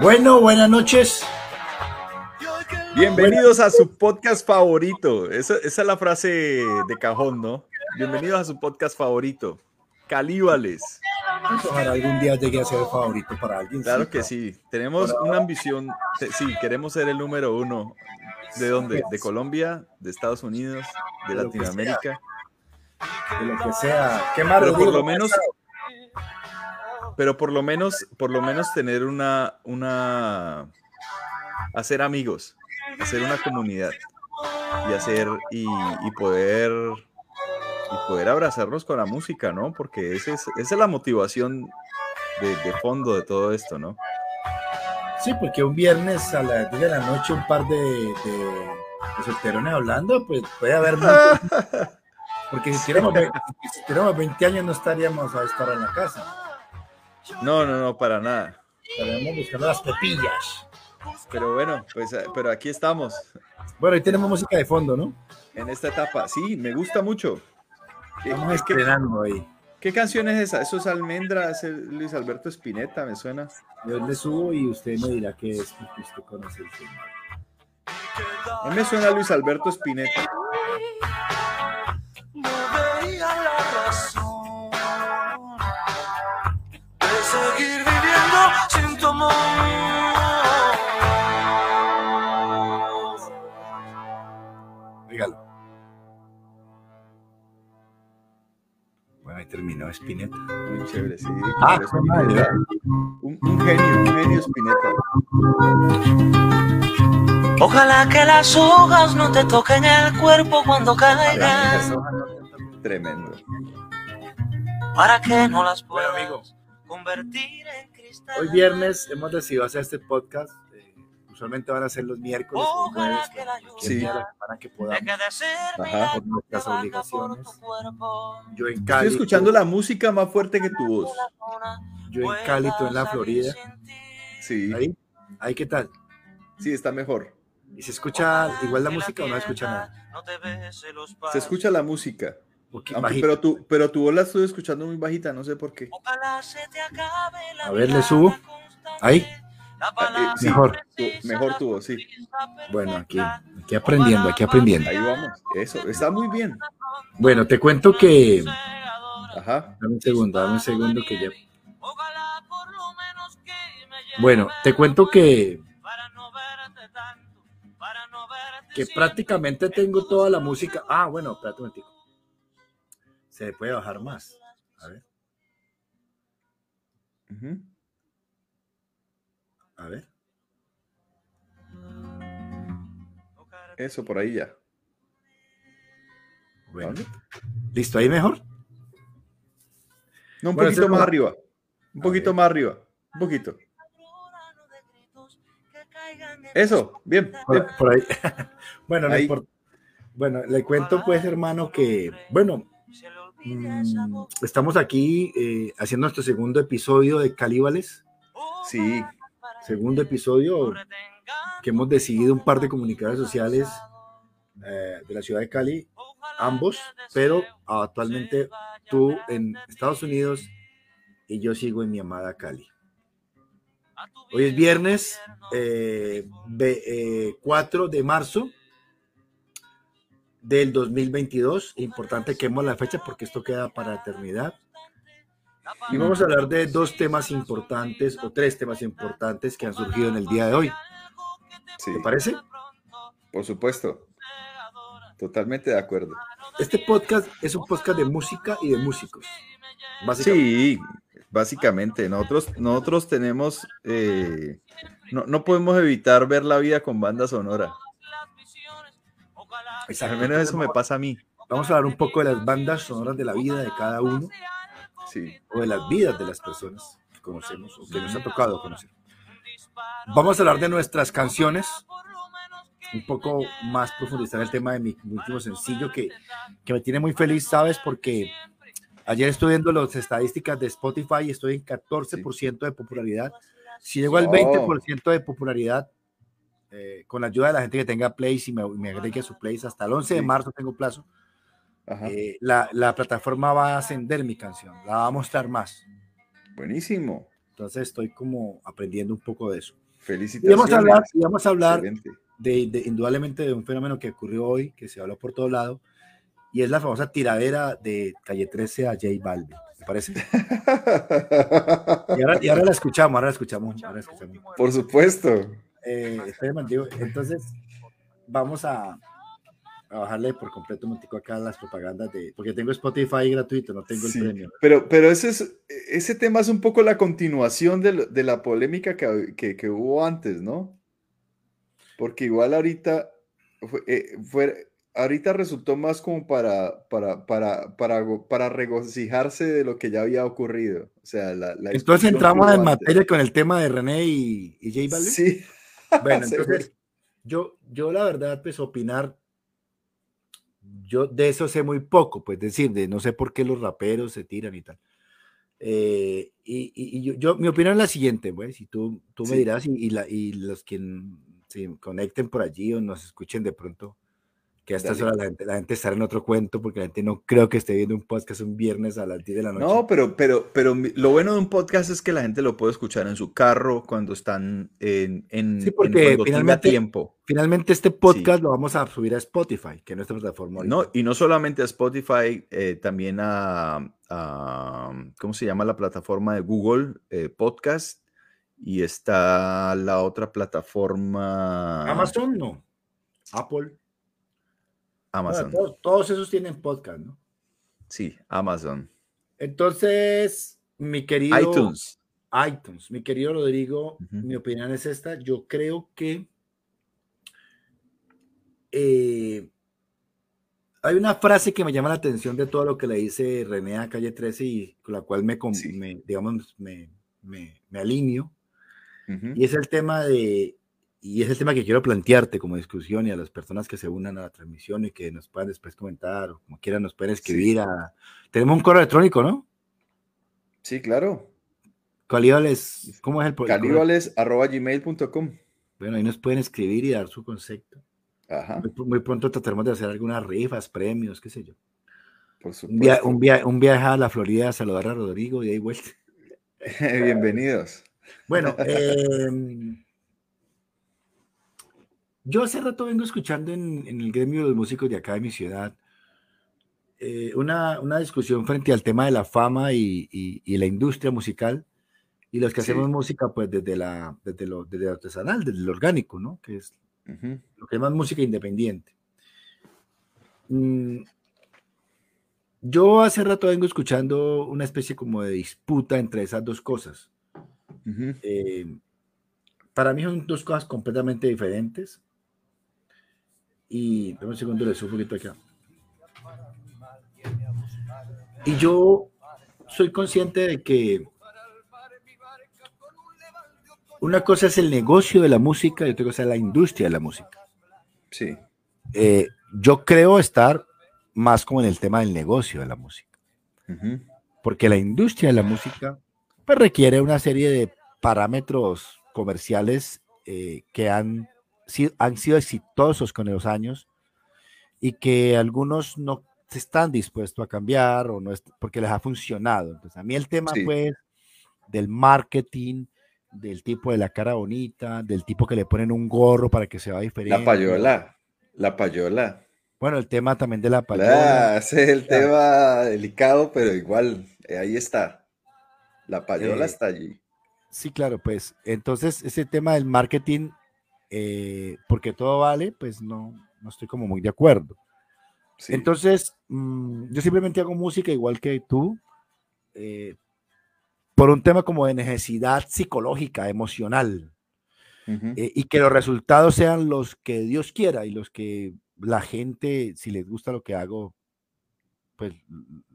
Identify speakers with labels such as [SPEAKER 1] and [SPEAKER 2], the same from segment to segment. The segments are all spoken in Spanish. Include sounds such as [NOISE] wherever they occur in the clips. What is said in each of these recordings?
[SPEAKER 1] Bueno, buenas noches.
[SPEAKER 2] Bienvenidos a su podcast favorito. Esa, esa, es la frase de cajón, ¿no? Bienvenidos a su podcast favorito. Calíbales.
[SPEAKER 1] Ojalá algún día llegue a ser el favorito para alguien.
[SPEAKER 2] Claro que sí. Tenemos una ambición. Sí, queremos ser el número uno. ¿De dónde? ¿De Colombia? ¿De Estados Unidos? ¿De Latinoamérica?
[SPEAKER 1] De lo que sea. ¿Qué más?
[SPEAKER 2] Pero por lo menos. Pero por lo menos, por lo menos tener una, una, hacer amigos, hacer una comunidad y hacer y, y poder y poder abrazarnos con la música, ¿no? Porque esa es, esa es la motivación de, de, fondo de todo esto, ¿no?
[SPEAKER 1] Sí, porque un viernes a las 10 de la noche un par de, de, de solterones hablando, pues puede haber [LAUGHS] porque si tuviéramos, si tuviéramos 20 años no estaríamos a estar en la casa.
[SPEAKER 2] No, no, no, para nada.
[SPEAKER 1] Estaremos buscando las pepillas.
[SPEAKER 2] Pero bueno, pues pero aquí estamos.
[SPEAKER 1] Bueno, ahí tenemos música de fondo, ¿no?
[SPEAKER 2] En esta etapa, sí, me gusta mucho.
[SPEAKER 1] Estamos estrenando ahí.
[SPEAKER 2] ¿Qué canción es esa? Eso es Almendra, es Luis Alberto Spinetta, me suena.
[SPEAKER 1] Yo le subo y usted me dirá qué es, porque usted conoce el tema.
[SPEAKER 2] A mí me suena Luis Alberto Spinetta.
[SPEAKER 3] Tu amor.
[SPEAKER 1] Dígalo. Bueno, ahí terminó Spinetta.
[SPEAKER 2] Muy chévere, sí.
[SPEAKER 1] Ah.
[SPEAKER 2] Spinetta, un, un genio, un genio Spinetta.
[SPEAKER 3] Ojalá que las hojas no te toquen el cuerpo cuando caigan,
[SPEAKER 2] Tremendo.
[SPEAKER 3] para que no las
[SPEAKER 1] Bueno,
[SPEAKER 3] puedas
[SPEAKER 1] amigo.
[SPEAKER 3] convertir en.
[SPEAKER 1] Hoy viernes hemos decidido hacer este podcast. eh, usualmente van a ser los miércoles o
[SPEAKER 3] Ojalá
[SPEAKER 1] jueves,
[SPEAKER 3] la
[SPEAKER 1] semana que podamos.
[SPEAKER 3] milagro
[SPEAKER 1] por nuestras obligaciones. Yo en
[SPEAKER 2] Estoy
[SPEAKER 1] Cali.
[SPEAKER 2] escuchando la música más fuerte que tu voz.
[SPEAKER 1] Yo en Cali, tú en la Florida.
[SPEAKER 2] Sí,
[SPEAKER 1] Ahí, ahí, ¿qué tal?
[SPEAKER 2] sí, está mejor.
[SPEAKER 1] ¿Y se escucha igual la música o no se escucha nada?
[SPEAKER 2] Se escucha la música.
[SPEAKER 1] Porque
[SPEAKER 2] Aunque-
[SPEAKER 1] bajito.
[SPEAKER 2] pero, tu, pero tu voz la estoy escuchando muy bajita, no sé por qué.
[SPEAKER 3] Ojalá se te acabe la
[SPEAKER 1] A ver, le subo. Ahí.
[SPEAKER 3] La
[SPEAKER 2] Eh,
[SPEAKER 3] palabra
[SPEAKER 2] sí,
[SPEAKER 1] Mejor.
[SPEAKER 2] tu- mejor tu voz, sí.
[SPEAKER 1] Bueno, aquí, aquí aprendiendo, aquí aprendiendo.
[SPEAKER 2] Ahí vamos. Eso, está muy bien.
[SPEAKER 1] Bueno, te cuento que.
[SPEAKER 2] Ajá.
[SPEAKER 1] Dame un segundo, dame un segundo que ya.
[SPEAKER 3] Ojalá por lo menos que me lleve
[SPEAKER 1] Bueno, te cuento que,
[SPEAKER 3] para no verte tanto, para no verte
[SPEAKER 1] que prácticamente tengo toda la música. Ah, bueno, espérate un momentico. Se puede bajar más. A ver, a ver.
[SPEAKER 2] Eso, por ahí ya.
[SPEAKER 1] Bueno,
[SPEAKER 2] ¿Vale?
[SPEAKER 1] listo, ahí mejor.
[SPEAKER 2] No, un
[SPEAKER 1] Bueno,
[SPEAKER 2] poquito más
[SPEAKER 1] no-
[SPEAKER 2] arriba. Un
[SPEAKER 1] A
[SPEAKER 2] poquito
[SPEAKER 1] ver.
[SPEAKER 2] más arriba. Un poquito. Eso, bien.
[SPEAKER 1] Por, por ahí. [LAUGHS] bueno, no
[SPEAKER 2] Ahí.
[SPEAKER 1] importa. Bueno, le cuento pues, hermano, que, bueno, mm, estamos aquí eh, haciendo nuestro segundo episodio de Calíbales.
[SPEAKER 2] Sí.
[SPEAKER 1] Segundo episodio que hemos decidido un par de comunicadores sociales eh, de la ciudad de Cali, ambos, pero actualmente tú en Estados Unidos y yo sigo en mi amada Cali. Hoy es viernes eh, ve- eh, 4 de marzo del 2022. Importante que hemos la fecha porque esto queda para eternidad. Y vamos a hablar de dos temas importantes o tres temas importantes que han surgido en el día de hoy.
[SPEAKER 2] Sí,
[SPEAKER 1] ¿Te parece?
[SPEAKER 2] por supuesto. Totalmente de acuerdo.
[SPEAKER 1] Este podcast es un podcast de música y de músicos. Básicamente.
[SPEAKER 2] Sí, básicamente. Nosotros, nosotros tenemos. eh, no, no podemos evitar ver la vida con banda sonora.
[SPEAKER 1] Exacto.
[SPEAKER 2] Al menos eso me pasa a mí.
[SPEAKER 1] Vamos a hablar un poco de las bandas sonoras de la vida de cada uno
[SPEAKER 2] Sí.
[SPEAKER 1] o de las vidas de las personas que conocemos o que nos ha tocado conocer. Vamos a hablar de nuestras canciones, un poco más profundizar el tema de mi último sencillo que, que me tiene muy feliz, ¿sabes? Porque ayer estoy viendo las estadísticas de Spotify y estoy en 14% de popularidad. Si llego al
[SPEAKER 2] Oh.
[SPEAKER 1] 20% de popularidad, eh, con la ayuda de la gente que tenga plays y me, me agregue a su plays, hasta el 11 de marzo tengo plazo,
[SPEAKER 2] Ajá.
[SPEAKER 1] eh, la, la plataforma va a ascender mi canción, la va a mostrar más.
[SPEAKER 2] Buenísimo.
[SPEAKER 1] Entonces estoy como aprendiendo un poco de eso. Y
[SPEAKER 2] Felicitaciones.
[SPEAKER 1] vamos a hablar, y vamos a hablar de, de- indudablemente de un fenómeno que ocurrió hoy, que se habló por todo lado, y es la famosa tiradera de Calle 13 a J Balvin. ¿Me parece? [LAUGHS] Y ahora, y ahora la escuchamos, ahora la escuchamos, ahora la escuchamos.
[SPEAKER 2] Por supuesto.
[SPEAKER 1] Eh, entonces vamos a, a bajarle por completo un acá las propagandas de, porque tengo Spotify gratuito, no tengo el
[SPEAKER 2] Sí,
[SPEAKER 1] premio.
[SPEAKER 2] Pero, pero ese, es, ese tema es un poco la continuación de, lo- de la polémica que, que- que hubo antes, ¿no? Porque igual ahorita, fue, eh, fue- ahorita resultó más como para, para, para, para, para regocijarse de lo que ya había ocurrido. O sea, la, la
[SPEAKER 1] Entonces entramos en
[SPEAKER 2] antes.
[SPEAKER 1] materia con el tema de René y, y J Balvin.
[SPEAKER 2] Sí.
[SPEAKER 1] Bueno, [LAUGHS] entonces, yo, yo la verdad, pues opinar, yo de eso sé muy poco, pues decir, de no sé por qué los raperos se tiran y tal. Eh, y y- y yo, yo- mi opinión es la siguiente, pues, si tú, tú me
[SPEAKER 2] Sí.
[SPEAKER 1] dirás y, y la, y los que se conecten por allí o nos escuchen de pronto, que a estas horas la gente, la gente estará en otro cuento, porque la gente no creo que esté viendo un podcast un viernes a las 10 de la noche.
[SPEAKER 2] No, pero, pero, pero lo bueno de un podcast es que la gente lo puede escuchar en su carro cuando están en, en,
[SPEAKER 1] Sí,
[SPEAKER 2] en
[SPEAKER 1] porque
[SPEAKER 2] tenga
[SPEAKER 1] finalmente-
[SPEAKER 2] tiempo.
[SPEAKER 1] Finalmente este podcast lo vamos a subir a Spotify, que es nuestra plataforma. ahorita.
[SPEAKER 2] No, y no solamente a Spotify, eh, también a, a- ¿cómo se llama la plataforma de Google eh, Podcast? Y está la otra plataforma
[SPEAKER 1] Amazon no. Apple.
[SPEAKER 2] Amazon.
[SPEAKER 1] Bueno, todos, todos esos tienen podcast, ¿no?
[SPEAKER 2] Sí, Amazon.
[SPEAKER 1] Entonces, mi querido
[SPEAKER 2] iTunes.
[SPEAKER 1] iTunes, mi querido Rodrigo, mi opinión es esta. Yo creo que eh, hay una frase que me llama la atención de todo lo que le dice René a Calle 13 y con la cual me, con-
[SPEAKER 2] Sí.
[SPEAKER 1] me, digamos, me, me, me alineo. Y es el tema de, y es el tema que quiero plantearte como discusión y a las personas que se unan a la transmisión y que nos puedan después comentar o como quieran nos pueden escribir a... Tenemos un correo electrónico, ¿no?
[SPEAKER 2] Sí, claro.
[SPEAKER 1] Calíbales, ¿cómo es el, el correo?
[SPEAKER 2] Calibales.gmail.com.
[SPEAKER 1] Bueno, ahí nos pueden escribir y dar su concepto.
[SPEAKER 2] Ajá,
[SPEAKER 1] Muy, muy pronto trataremos de hacer algunas rifas, premios, qué sé yo.
[SPEAKER 2] por
[SPEAKER 1] Un, via-
[SPEAKER 2] supuesto.
[SPEAKER 1] un, via- un viaje a la Florida a saludar a Rodrigo y ahí vuelta. [LAUGHS]
[SPEAKER 2] Bienvenidos.
[SPEAKER 1] Bueno, [LAUGHS] em, yo hace rato vengo escuchando en, en el gremio de los músicos de acá de mi ciudad eh, una, una discusión frente al tema de la fama y, y- y la industria musical y los que
[SPEAKER 2] Sí.
[SPEAKER 1] hacemos música pues desde, la, desde, lo, desde lo artesanal, desde lo orgánico, ¿no? Que es
[SPEAKER 2] Ujú.
[SPEAKER 1] lo que más música independiente. Mm, Yo hace rato vengo escuchando una especie como de disputa entre esas dos cosas.
[SPEAKER 2] Ujú.
[SPEAKER 1] Eh, para mí son dos cosas completamente diferentes. Y dame un segundo, le subo un poquito acá. Y yo soy consciente de que una cosa es el negocio de la música y otra cosa es la industria de la música.
[SPEAKER 2] Sí,
[SPEAKER 1] Eh, yo creo estar más como en el tema del negocio de la música porque la industria de la música pues, requiere una serie de parámetros comerciales eh, que han, han sido exitosos con los años y que algunos no están dispuestos a cambiar o no es, porque les ha funcionado. Entonces, a mí el tema
[SPEAKER 2] Sí.
[SPEAKER 1] pues del marketing, del tipo de la cara bonita, del tipo que le ponen un gorro para que se vea diferente.
[SPEAKER 2] La payola. La payola.
[SPEAKER 1] Bueno, el tema también de la payola.
[SPEAKER 2] Ah, ese es el tema delicado, pero igual, eh, ahí está. La payola
[SPEAKER 1] Eh,
[SPEAKER 2] está allí.
[SPEAKER 1] Sí, claro, pues entonces ese tema del marketing, eh, porque todo vale, pues no, no estoy como muy de acuerdo.
[SPEAKER 2] Sí.
[SPEAKER 1] Entonces, mm, yo simplemente hago música igual que tú, eh, por un tema como de necesidad psicológica, emocional, eh, y que los resultados sean los que Dios quiera y los que la gente, si les gusta lo que hago, pues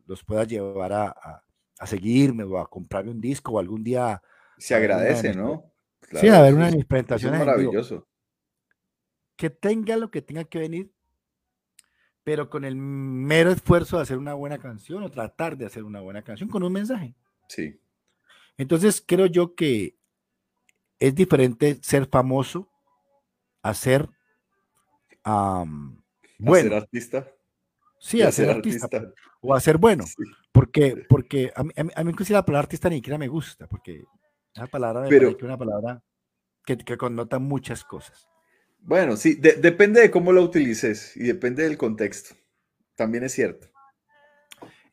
[SPEAKER 1] los pueda llevar a, a- a seguirme o a comprarme un disco o algún día
[SPEAKER 2] Se agradece,
[SPEAKER 1] mis-
[SPEAKER 2] ¿no?
[SPEAKER 1] sí, a ver una de
[SPEAKER 2] es-
[SPEAKER 1] mis
[SPEAKER 2] es
[SPEAKER 1] presentaciones en vivo.
[SPEAKER 2] maravilloso.
[SPEAKER 1] Que tenga lo que tenga que venir, pero con el mero esfuerzo de hacer una buena canción o tratar de hacer una buena canción con un mensaje.
[SPEAKER 2] Sí.
[SPEAKER 1] Entonces creo yo que es diferente ser famoso a ser am,
[SPEAKER 2] Bueno.
[SPEAKER 1] bueno.
[SPEAKER 2] artista.
[SPEAKER 1] Sí, a ser
[SPEAKER 2] ser
[SPEAKER 1] artista,
[SPEAKER 2] artista.
[SPEAKER 1] o a ser bueno.
[SPEAKER 2] Sí.
[SPEAKER 1] Porque, porque a mí, a mí, inclusive la palabra artista ni siquiera me gusta, porque Esa palabra me
[SPEAKER 2] Pero-
[SPEAKER 1] parece una palabra que, que connota muchas cosas.
[SPEAKER 2] Bueno, sí, de- depende de cómo la utilices y depende del contexto. También es cierto.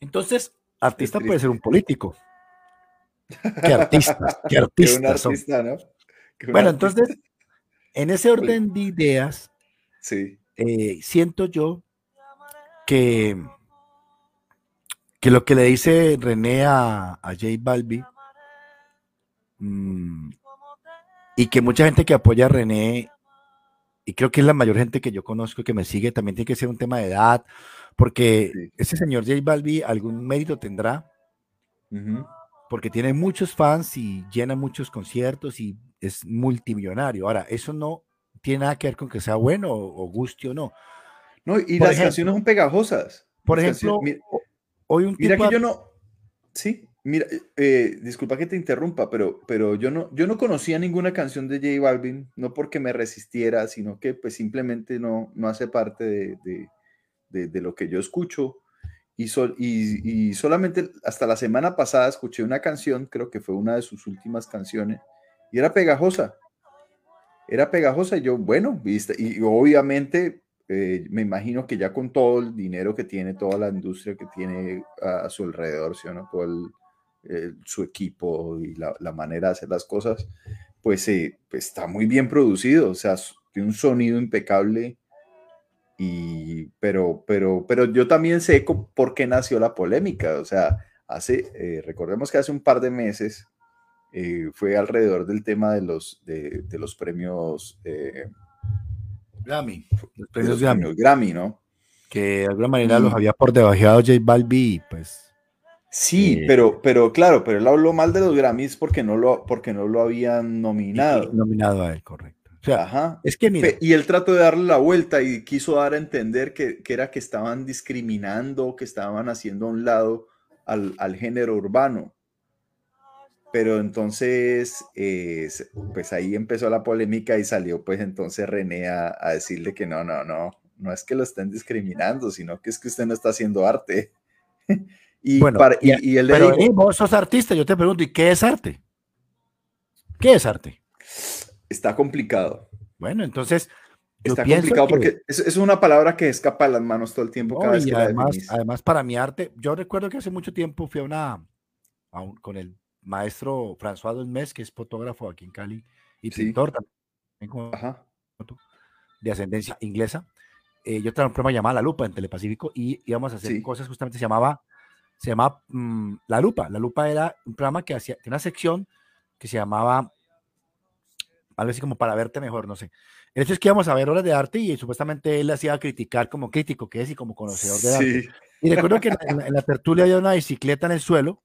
[SPEAKER 1] Entonces, artista
[SPEAKER 2] triste.
[SPEAKER 1] puede ser un político. ¿Qué artistas? ¿Qué [LAUGHS]
[SPEAKER 2] Que artista, ¿no? Que un
[SPEAKER 1] Bueno,
[SPEAKER 2] artista.
[SPEAKER 1] entonces, en ese orden de ideas,
[SPEAKER 2] Sí,
[SPEAKER 1] eh, siento yo que, que lo que le dice René a, a J Balbi mm, y que mucha gente que apoya a René, y creo que es la mayor gente que yo conozco que me sigue, también tiene que ser un tema de edad, porque
[SPEAKER 2] Sí.
[SPEAKER 1] ese señor J Balbi algún mérito tendrá,
[SPEAKER 2] ujú,
[SPEAKER 1] porque tiene muchos fans y llena muchos conciertos y es multimillonario. Ahora, eso no tiene nada que ver con que sea bueno o, o guste o no.
[SPEAKER 2] No, y
[SPEAKER 1] Por
[SPEAKER 2] las
[SPEAKER 1] ejemplo-
[SPEAKER 2] canciones son pegajosas.
[SPEAKER 1] Por
[SPEAKER 2] Las
[SPEAKER 1] ejemplo,
[SPEAKER 2] canciones- mi-
[SPEAKER 1] Hoy un
[SPEAKER 2] mira,
[SPEAKER 1] tipo
[SPEAKER 2] que yo no. Sí, mira, eh, disculpa que te interrumpa, pero, pero yo, no, yo no conocía ninguna canción de J Balvin, no porque me resistiera, sino que pues simplemente no, no hace parte de, de- lo que yo escucho. Y, sol- y, solamente hasta la semana pasada escuché una canción, creo que fue una de sus últimas canciones, y era pegajosa. Era pegajosa y yo, bueno, viste, y obviamente eh, me imagino que ya con todo el dinero que tiene, toda la industria que tiene a, su alrededor, ¿sí o no? El- su equipo y la, la manera de hacer las cosas, pues, eh, está muy bien producido, o sea, tiene un sonido impecable. Y, pero, pero, pero yo también sé por qué nació la polémica. O sea, hace, eh, recordemos que hace un par de meses eh, fue alrededor del tema de los, de, de los premios, eh,
[SPEAKER 1] Grammy, los premios Grammy,
[SPEAKER 2] ¿no?
[SPEAKER 1] que de alguna manera los había por debajeado J Balbi, pues
[SPEAKER 2] Sí,
[SPEAKER 1] Eh,
[SPEAKER 2] pero, pero claro, pero él habló mal de los Grammys porque no lo, porque no lo habían nominado.
[SPEAKER 1] nominado a él, correcto. O sea,
[SPEAKER 2] Ajá.
[SPEAKER 1] es que mira,
[SPEAKER 2] Y él trató de darle la vuelta y quiso dar a entender que, que era que estaban discriminando, que estaban haciendo a un lado al, al género urbano. Pero entonces, eh, pues ahí empezó la polémica y salió pues entonces René a, a decirle que no, no, no, no es que lo estén discriminando, sino que es que usted no está haciendo arte. [LAUGHS] y,
[SPEAKER 1] Bueno,
[SPEAKER 2] para- y,
[SPEAKER 1] y-
[SPEAKER 2] él le
[SPEAKER 1] pero
[SPEAKER 2] dijo,
[SPEAKER 1] eh, vos sos artista, yo te pregunto, ¿y qué es arte? ¿Qué es arte?
[SPEAKER 2] está complicado.
[SPEAKER 1] Bueno, entonces,
[SPEAKER 2] Está complicado
[SPEAKER 1] que-
[SPEAKER 2] porque es, es una palabra que escapa de las manos todo el tiempo cada vez que la
[SPEAKER 1] además,
[SPEAKER 2] definís.
[SPEAKER 1] además, para mi arte, yo recuerdo que hace mucho tiempo fui a una, a un- con el maestro François Dolmes, que es fotógrafo aquí en Cali y
[SPEAKER 2] Sí.
[SPEAKER 1] pintor también, como
[SPEAKER 2] Ajá.
[SPEAKER 1] de ascendencia inglesa. Eh, yo tenía un programa llamado La Lupa en Telepacífico y íbamos a hacer
[SPEAKER 2] Sí.
[SPEAKER 1] cosas justamente, se llamaba, se llamaba mm, La Lupa. La Lupa era un programa que hacía, tenía una sección que se llamaba algo así como para verte mejor, no sé. El hecho es que íbamos a ver obras de arte y supuestamente él hacía criticar como crítico que es y como conocedor de arte. Y recuerdo que en, en la- tertulia había una bicicleta en el suelo,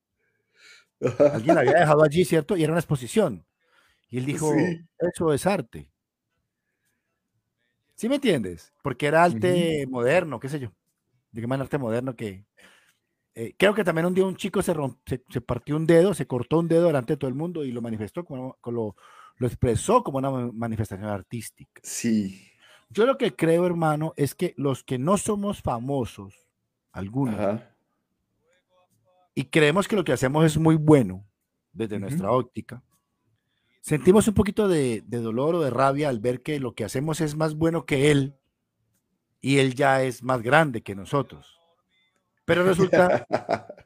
[SPEAKER 1] [LAUGHS] alguien la había dejado allí, ¿cierto? Y era una exposición. Y él dijo,
[SPEAKER 2] Sí.
[SPEAKER 1] eso es arte. ¿Sí me entiendes? Porque era arte moderno, qué sé yo. De qué manera arte moderno que... eh, creo que también un día un chico se, romp- se, se partió un dedo, se cortó un dedo delante de todo el mundo y lo manifestó, como, lo, lo expresó como una ma- manifestación artística.
[SPEAKER 2] Sí.
[SPEAKER 1] Yo lo que creo, hermano, es que los que no somos famosos, algunos,
[SPEAKER 2] Ajá.
[SPEAKER 1] y creemos que lo que hacemos es muy bueno desde nuestra óptica, sentimos un poquito de, de dolor o de rabia al ver que lo que hacemos es más bueno que él y él ya es más grande que nosotros. Pero resulta,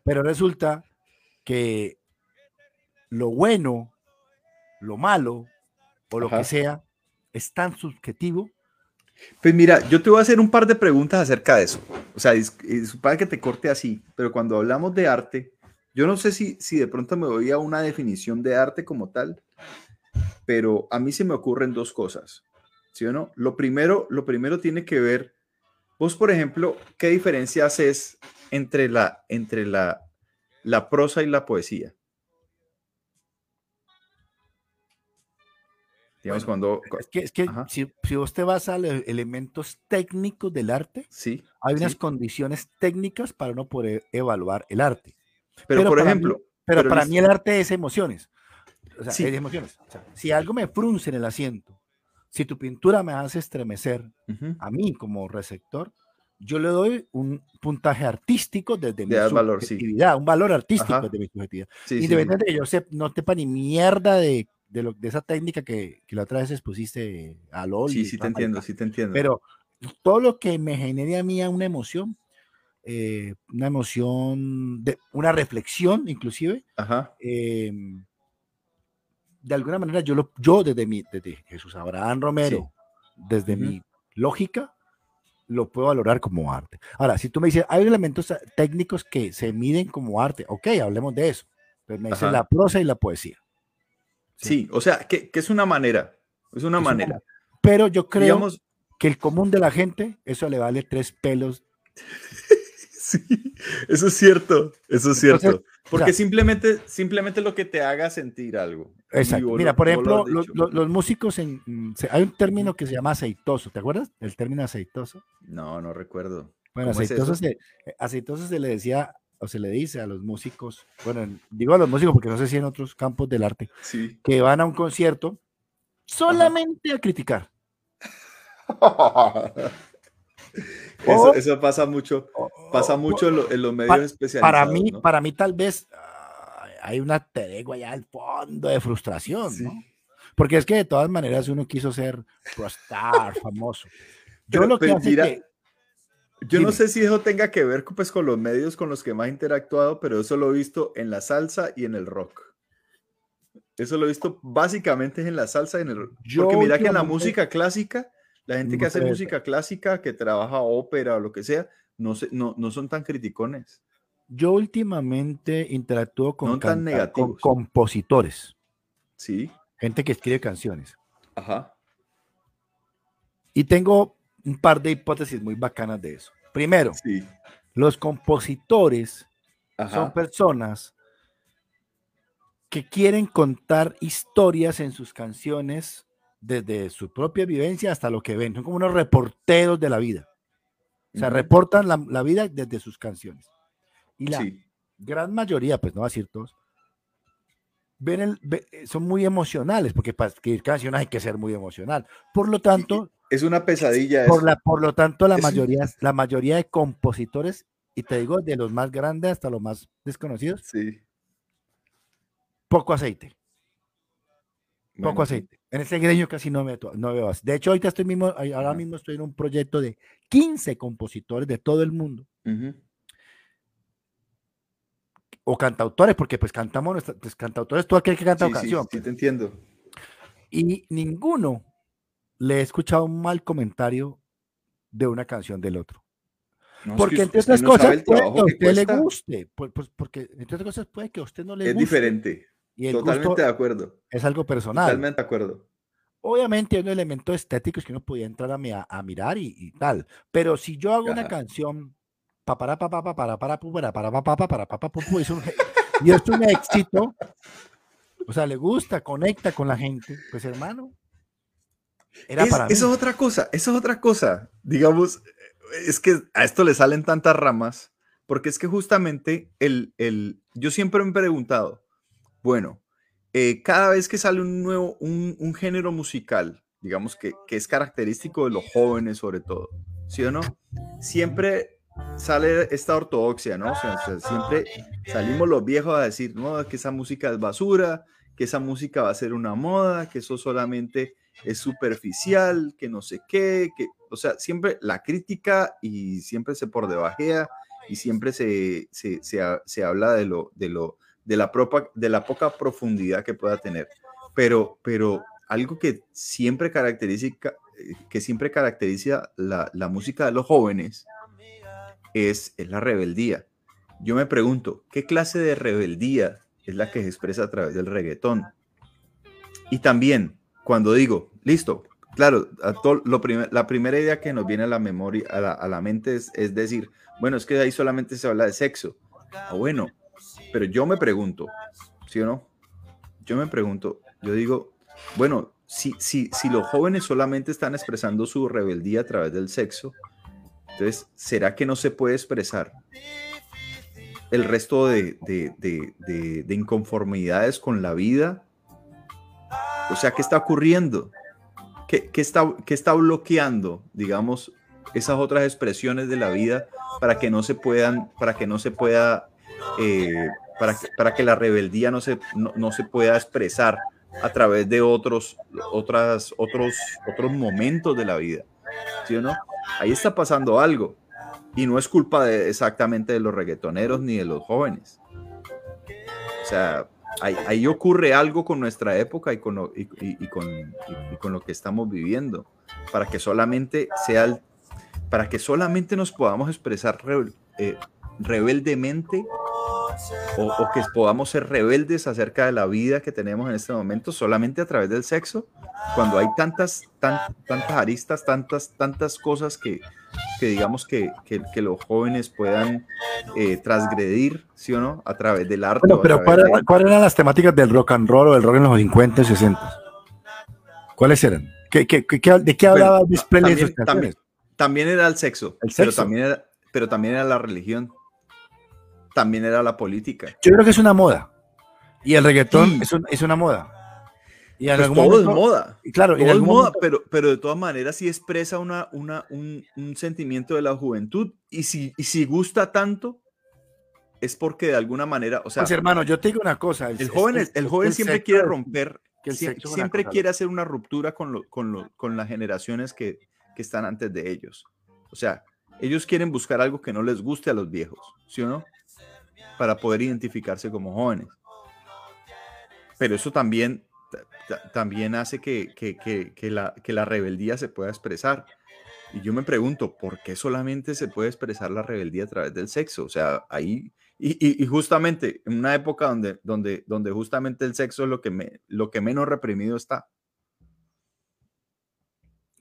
[SPEAKER 1] pero resulta que lo bueno, lo malo o lo
[SPEAKER 2] Ajá.
[SPEAKER 1] que sea es tan subjetivo.
[SPEAKER 2] Pues mira, yo te voy a hacer un par de preguntas acerca de eso. O sea, disculpa que te corte así, pero cuando hablamos de arte, yo no sé si, si de pronto me voy a una definición de arte como tal, pero a mí se me ocurren dos cosas. ¿Sí o no? Lo primero, lo primero tiene que ver, vos, por ejemplo, ¿qué diferencia haces entre la, entre la, la prosa y la poesía? Digamos, cuando...
[SPEAKER 1] Es que, es que si, si vos te vas a los elementos técnicos del arte,
[SPEAKER 2] Sí.
[SPEAKER 1] hay unas
[SPEAKER 2] sí.
[SPEAKER 1] condiciones técnicas para no poder evaluar el arte.
[SPEAKER 2] Pero,
[SPEAKER 1] pero
[SPEAKER 2] por
[SPEAKER 1] para mí-
[SPEAKER 2] ejemplo,
[SPEAKER 1] Pero,
[SPEAKER 2] Pero
[SPEAKER 1] para
[SPEAKER 2] listo.
[SPEAKER 1] mí el arte es emociones. O sea,
[SPEAKER 2] Sí.
[SPEAKER 1] es emociones. O sea, si algo me frunce en el asiento, si tu pintura me hace estremecer,
[SPEAKER 2] ujú,
[SPEAKER 1] a mí como receptor, yo le doy un puntaje artístico desde mi
[SPEAKER 2] valor, sí.
[SPEAKER 1] subjetividad, un valor artístico
[SPEAKER 2] Ajá.
[SPEAKER 1] desde mi subjetividad.
[SPEAKER 2] Sí, sí,
[SPEAKER 1] Independientemente de que yo no sepa ni mierda de, de, lo- de esa técnica que, que la otra vez expusiste a LOL.
[SPEAKER 2] sí, sí te entiendo, sí te entiendo.
[SPEAKER 1] Pero todo lo que me genere a mí una emoción, eh, una emoción, de, una reflexión inclusive,
[SPEAKER 2] Ajá.
[SPEAKER 1] eh, de alguna manera yo, lo, yo desde, mi, desde Jesús Abraham Romero, desde
[SPEAKER 2] Ujú.
[SPEAKER 1] mi lógica, lo puedo valorar como arte. Ahora, si tú me dices, hay elementos ah, técnicos que se miden como arte, ok, hablemos de eso. Pero me dices
[SPEAKER 2] Ajá.
[SPEAKER 1] la prosa y la poesía.
[SPEAKER 2] Sí, o sea, que, que es una manera, es una
[SPEAKER 1] Es una
[SPEAKER 2] manera.
[SPEAKER 1] Pero yo creo
[SPEAKER 2] Digamos,
[SPEAKER 1] que el común de la gente, eso le vale tres pelos. [LAUGHS]
[SPEAKER 2] sí, eso es cierto, eso es cierto.
[SPEAKER 1] Entonces,
[SPEAKER 2] Porque
[SPEAKER 1] sea-
[SPEAKER 2] simplemente, simplemente lo que te haga sentir algo.
[SPEAKER 1] Exacto.
[SPEAKER 2] Vos
[SPEAKER 1] Mira, por
[SPEAKER 2] lo
[SPEAKER 1] ejemplo, los,
[SPEAKER 2] dicho.
[SPEAKER 1] los- los músicos en... hay un término que se llama aceitoso, ¿te acuerdas? El término aceitoso.
[SPEAKER 2] No, no recuerdo.
[SPEAKER 1] Bueno,
[SPEAKER 2] ¿Cómo es
[SPEAKER 1] aceitoso
[SPEAKER 2] eso?
[SPEAKER 1] se, aceitoso se le decía o se le dice a los músicos, bueno, en- digo a los músicos porque no sé si en otros campos del arte,
[SPEAKER 2] Sí.
[SPEAKER 1] que van a un concierto solamente a criticar. [LAUGHS] [LAUGHS]
[SPEAKER 2] Eso,
[SPEAKER 1] O-
[SPEAKER 2] eso pasa mucho, pasa
[SPEAKER 1] O-
[SPEAKER 2] mucho en, lo- en los medios
[SPEAKER 1] para-
[SPEAKER 2] especializados.
[SPEAKER 1] Para mí,
[SPEAKER 2] ¿no?
[SPEAKER 1] para mí tal vez hay una tregua allá al fondo de frustración,
[SPEAKER 2] Sí.
[SPEAKER 1] ¿no? Porque es que de todas maneras uno quiso ser prostar, [LAUGHS] famoso. Yo
[SPEAKER 2] Pero-
[SPEAKER 1] lo que
[SPEAKER 2] pero
[SPEAKER 1] hace
[SPEAKER 2] mira,
[SPEAKER 1] que
[SPEAKER 2] Yo no sé si eso tenga que ver pues, con los medios con los que más he interactuado, pero eso lo he visto en la salsa y en el rock. Eso lo he visto básicamente en la salsa y en el rock.
[SPEAKER 1] Yo
[SPEAKER 2] Porque mira que en la música clásica, la gente que hace música clásica, que trabaja ópera o lo que sea, no, se- no, no son tan criticones.
[SPEAKER 1] yo últimamente interactúo con,
[SPEAKER 2] No tan
[SPEAKER 1] con compositores,
[SPEAKER 2] Sí,
[SPEAKER 1] gente que escribe canciones.
[SPEAKER 2] ajá.
[SPEAKER 1] Y tengo un par de hipótesis muy bacanas de eso. Primero,
[SPEAKER 2] Sí,
[SPEAKER 1] los compositores son personas que quieren contar historias en sus canciones desde su propia vivencia hasta lo que ven. Son como unos reporteros de la vida. O sea, reportan la, la vida desde sus canciones. Y la
[SPEAKER 2] Sí,
[SPEAKER 1] gran mayoría, pues no voy a decir todos, ven el- ve- eh, son muy emocionales, porque para escribir canciones hay que ser muy emocional. Por lo tanto,
[SPEAKER 2] es una pesadilla.
[SPEAKER 1] por,
[SPEAKER 2] eso.
[SPEAKER 1] la, por lo tanto, la
[SPEAKER 2] es un-
[SPEAKER 1] mayoría, la mayoría de compositores, y te digo, de los más grandes hasta los más desconocidos,
[SPEAKER 2] Sí.
[SPEAKER 1] poco aceite.
[SPEAKER 2] bueno,
[SPEAKER 1] poco aceite. En ese gremio casi no, me, no veo así. De hecho, ahorita estoy mismo, ahora mismo estoy en un proyecto de 15 compositores de todo el mundo,
[SPEAKER 2] Ujú.
[SPEAKER 1] o cantautores, porque pues cantamos, nuestra- pues cantautores, todo aquel que canta
[SPEAKER 2] Sí,
[SPEAKER 1] una
[SPEAKER 2] sí,
[SPEAKER 1] canción.
[SPEAKER 2] sí,
[SPEAKER 1] pues.
[SPEAKER 2] te entiendo.
[SPEAKER 1] Y ninguno le he escuchado un mal comentario de una canción del otro.
[SPEAKER 2] No, es que
[SPEAKER 1] Porque entre
[SPEAKER 2] es que
[SPEAKER 1] otras
[SPEAKER 2] sabe
[SPEAKER 1] cosas, puede que a usted le guste, pues, pues, porque entre otras cosas puede que a usted no le
[SPEAKER 2] Es
[SPEAKER 1] guste.
[SPEAKER 2] diferente.
[SPEAKER 1] Y el
[SPEAKER 2] Totalmente
[SPEAKER 1] gusto
[SPEAKER 2] de acuerdo.
[SPEAKER 1] es algo personal.
[SPEAKER 2] Totalmente de acuerdo.
[SPEAKER 1] Obviamente hay unos elementos estéticos que uno podía entrar a, a- mirar y, y tal. Pero si yo hago una canción pa para pa pa pa para para para para pa pa pa para pa pa pu, pu, es un he- y es un éxito, o sea, le gusta, conecta con la gente, pues hermano, era
[SPEAKER 2] Es-
[SPEAKER 1] para.
[SPEAKER 2] Eso es otra cosa, eso es otra cosa. Digamos, es que a esto le salen tantas ramas, porque es que justamente el, el yo siempre me he preguntado, bueno, eh, cada vez que sale un nuevo, un, un género musical, digamos que, que es característico de los jóvenes sobre todo, ¿sí o no? Siempre sale esta ortodoxia, ¿no? O sea, siempre salimos los viejos a decir, no, que esa música es basura, que esa música va a ser una moda, que eso solamente es superficial, que no sé qué, que, o sea, siempre la crítica y siempre se por debajea y siempre se, se, se, se habla de lo, de lo, de la, poca profundidad que pueda tener. Pero, pero algo que siempre caracteriza, que siempre caracteriza la, música de los jóvenes es, es la rebeldía. Yo me pregunto, ¿qué clase de rebeldía es la que se expresa a través del reggaetón? Y también, cuando digo, listo, claro, a lo la primera idea que nos viene a la memoria, a la, a la mente es, es decir, bueno, es que ahí solamente se habla de sexo. Ah, bueno, pero yo me pregunto, ¿sí o no? Yo me pregunto, yo digo, bueno, si, si, si los jóvenes solamente están expresando su rebeldía a través del sexo, entonces, ¿será que no se puede expresar el resto de, de- de- de- de inconformidades con la vida? O sea, ¿qué está ocurriendo? ¿Qué, qué está, qué está bloqueando, digamos, esas otras expresiones de la vida para que no se puedan, para que no se pueda, eh, para, que, para que la rebeldía no se, no, se pueda expresar a través de otros, otras, otros, otros momentos de la vida. ¿Sí o no? Ahí está pasando algo. Y no es culpa exactamente de los reggaetoneros ni de los jóvenes. O sea, ahí, ocurre algo con nuestra época y con, lo, y, con, con lo que estamos viviendo, para que solamente sea para que solamente nos podamos expresar eh, rebeldemente o, que podamos ser rebeldes acerca de la vida que tenemos en este momento solamente a través del sexo, cuando hay tantas, tantas aristas, tantas, tantas cosas que, que digamos que, que, los jóvenes puedan eh, transgredir, ¿sí o no? A través del arte.
[SPEAKER 1] pero ¿cuáles eran las temáticas del rock and roll o del rock en los 50 y 60? ¿Cuáles eran? ¿Qué, qué, de qué hablaba
[SPEAKER 2] bueno, también, también, era el sexo, el sexo. Pero, también era, pero también era la religión también era la política.
[SPEAKER 1] Yo creo que es una moda. Y el reggaetón es, una moda.
[SPEAKER 2] Y pues todo es moda. Claro, todo es moda, pero, pero de todas maneras sí expresa una, una, un, sentimiento de la juventud. Y si, y si gusta tanto, es porque de alguna manera, o sea...
[SPEAKER 1] Pues hermano, yo te digo una cosa.
[SPEAKER 2] El, joven, el, joven siempre quiere romper, siempre, quiere hacer una ruptura con, con, con las generaciones que, que están antes de ellos. O sea, ellos quieren buscar algo que no les guste a los viejos, ¿sí o no? Para poder identificarse como jóvenes. Pero eso también, también hace que, la, que la rebeldía se pueda expresar. Y yo me pregunto, ¿por qué solamente se puede expresar la rebeldía a través del sexo? O sea, ahí, y, justamente en una época donde, donde, donde justamente el sexo es lo que, me, lo que menos reprimido está.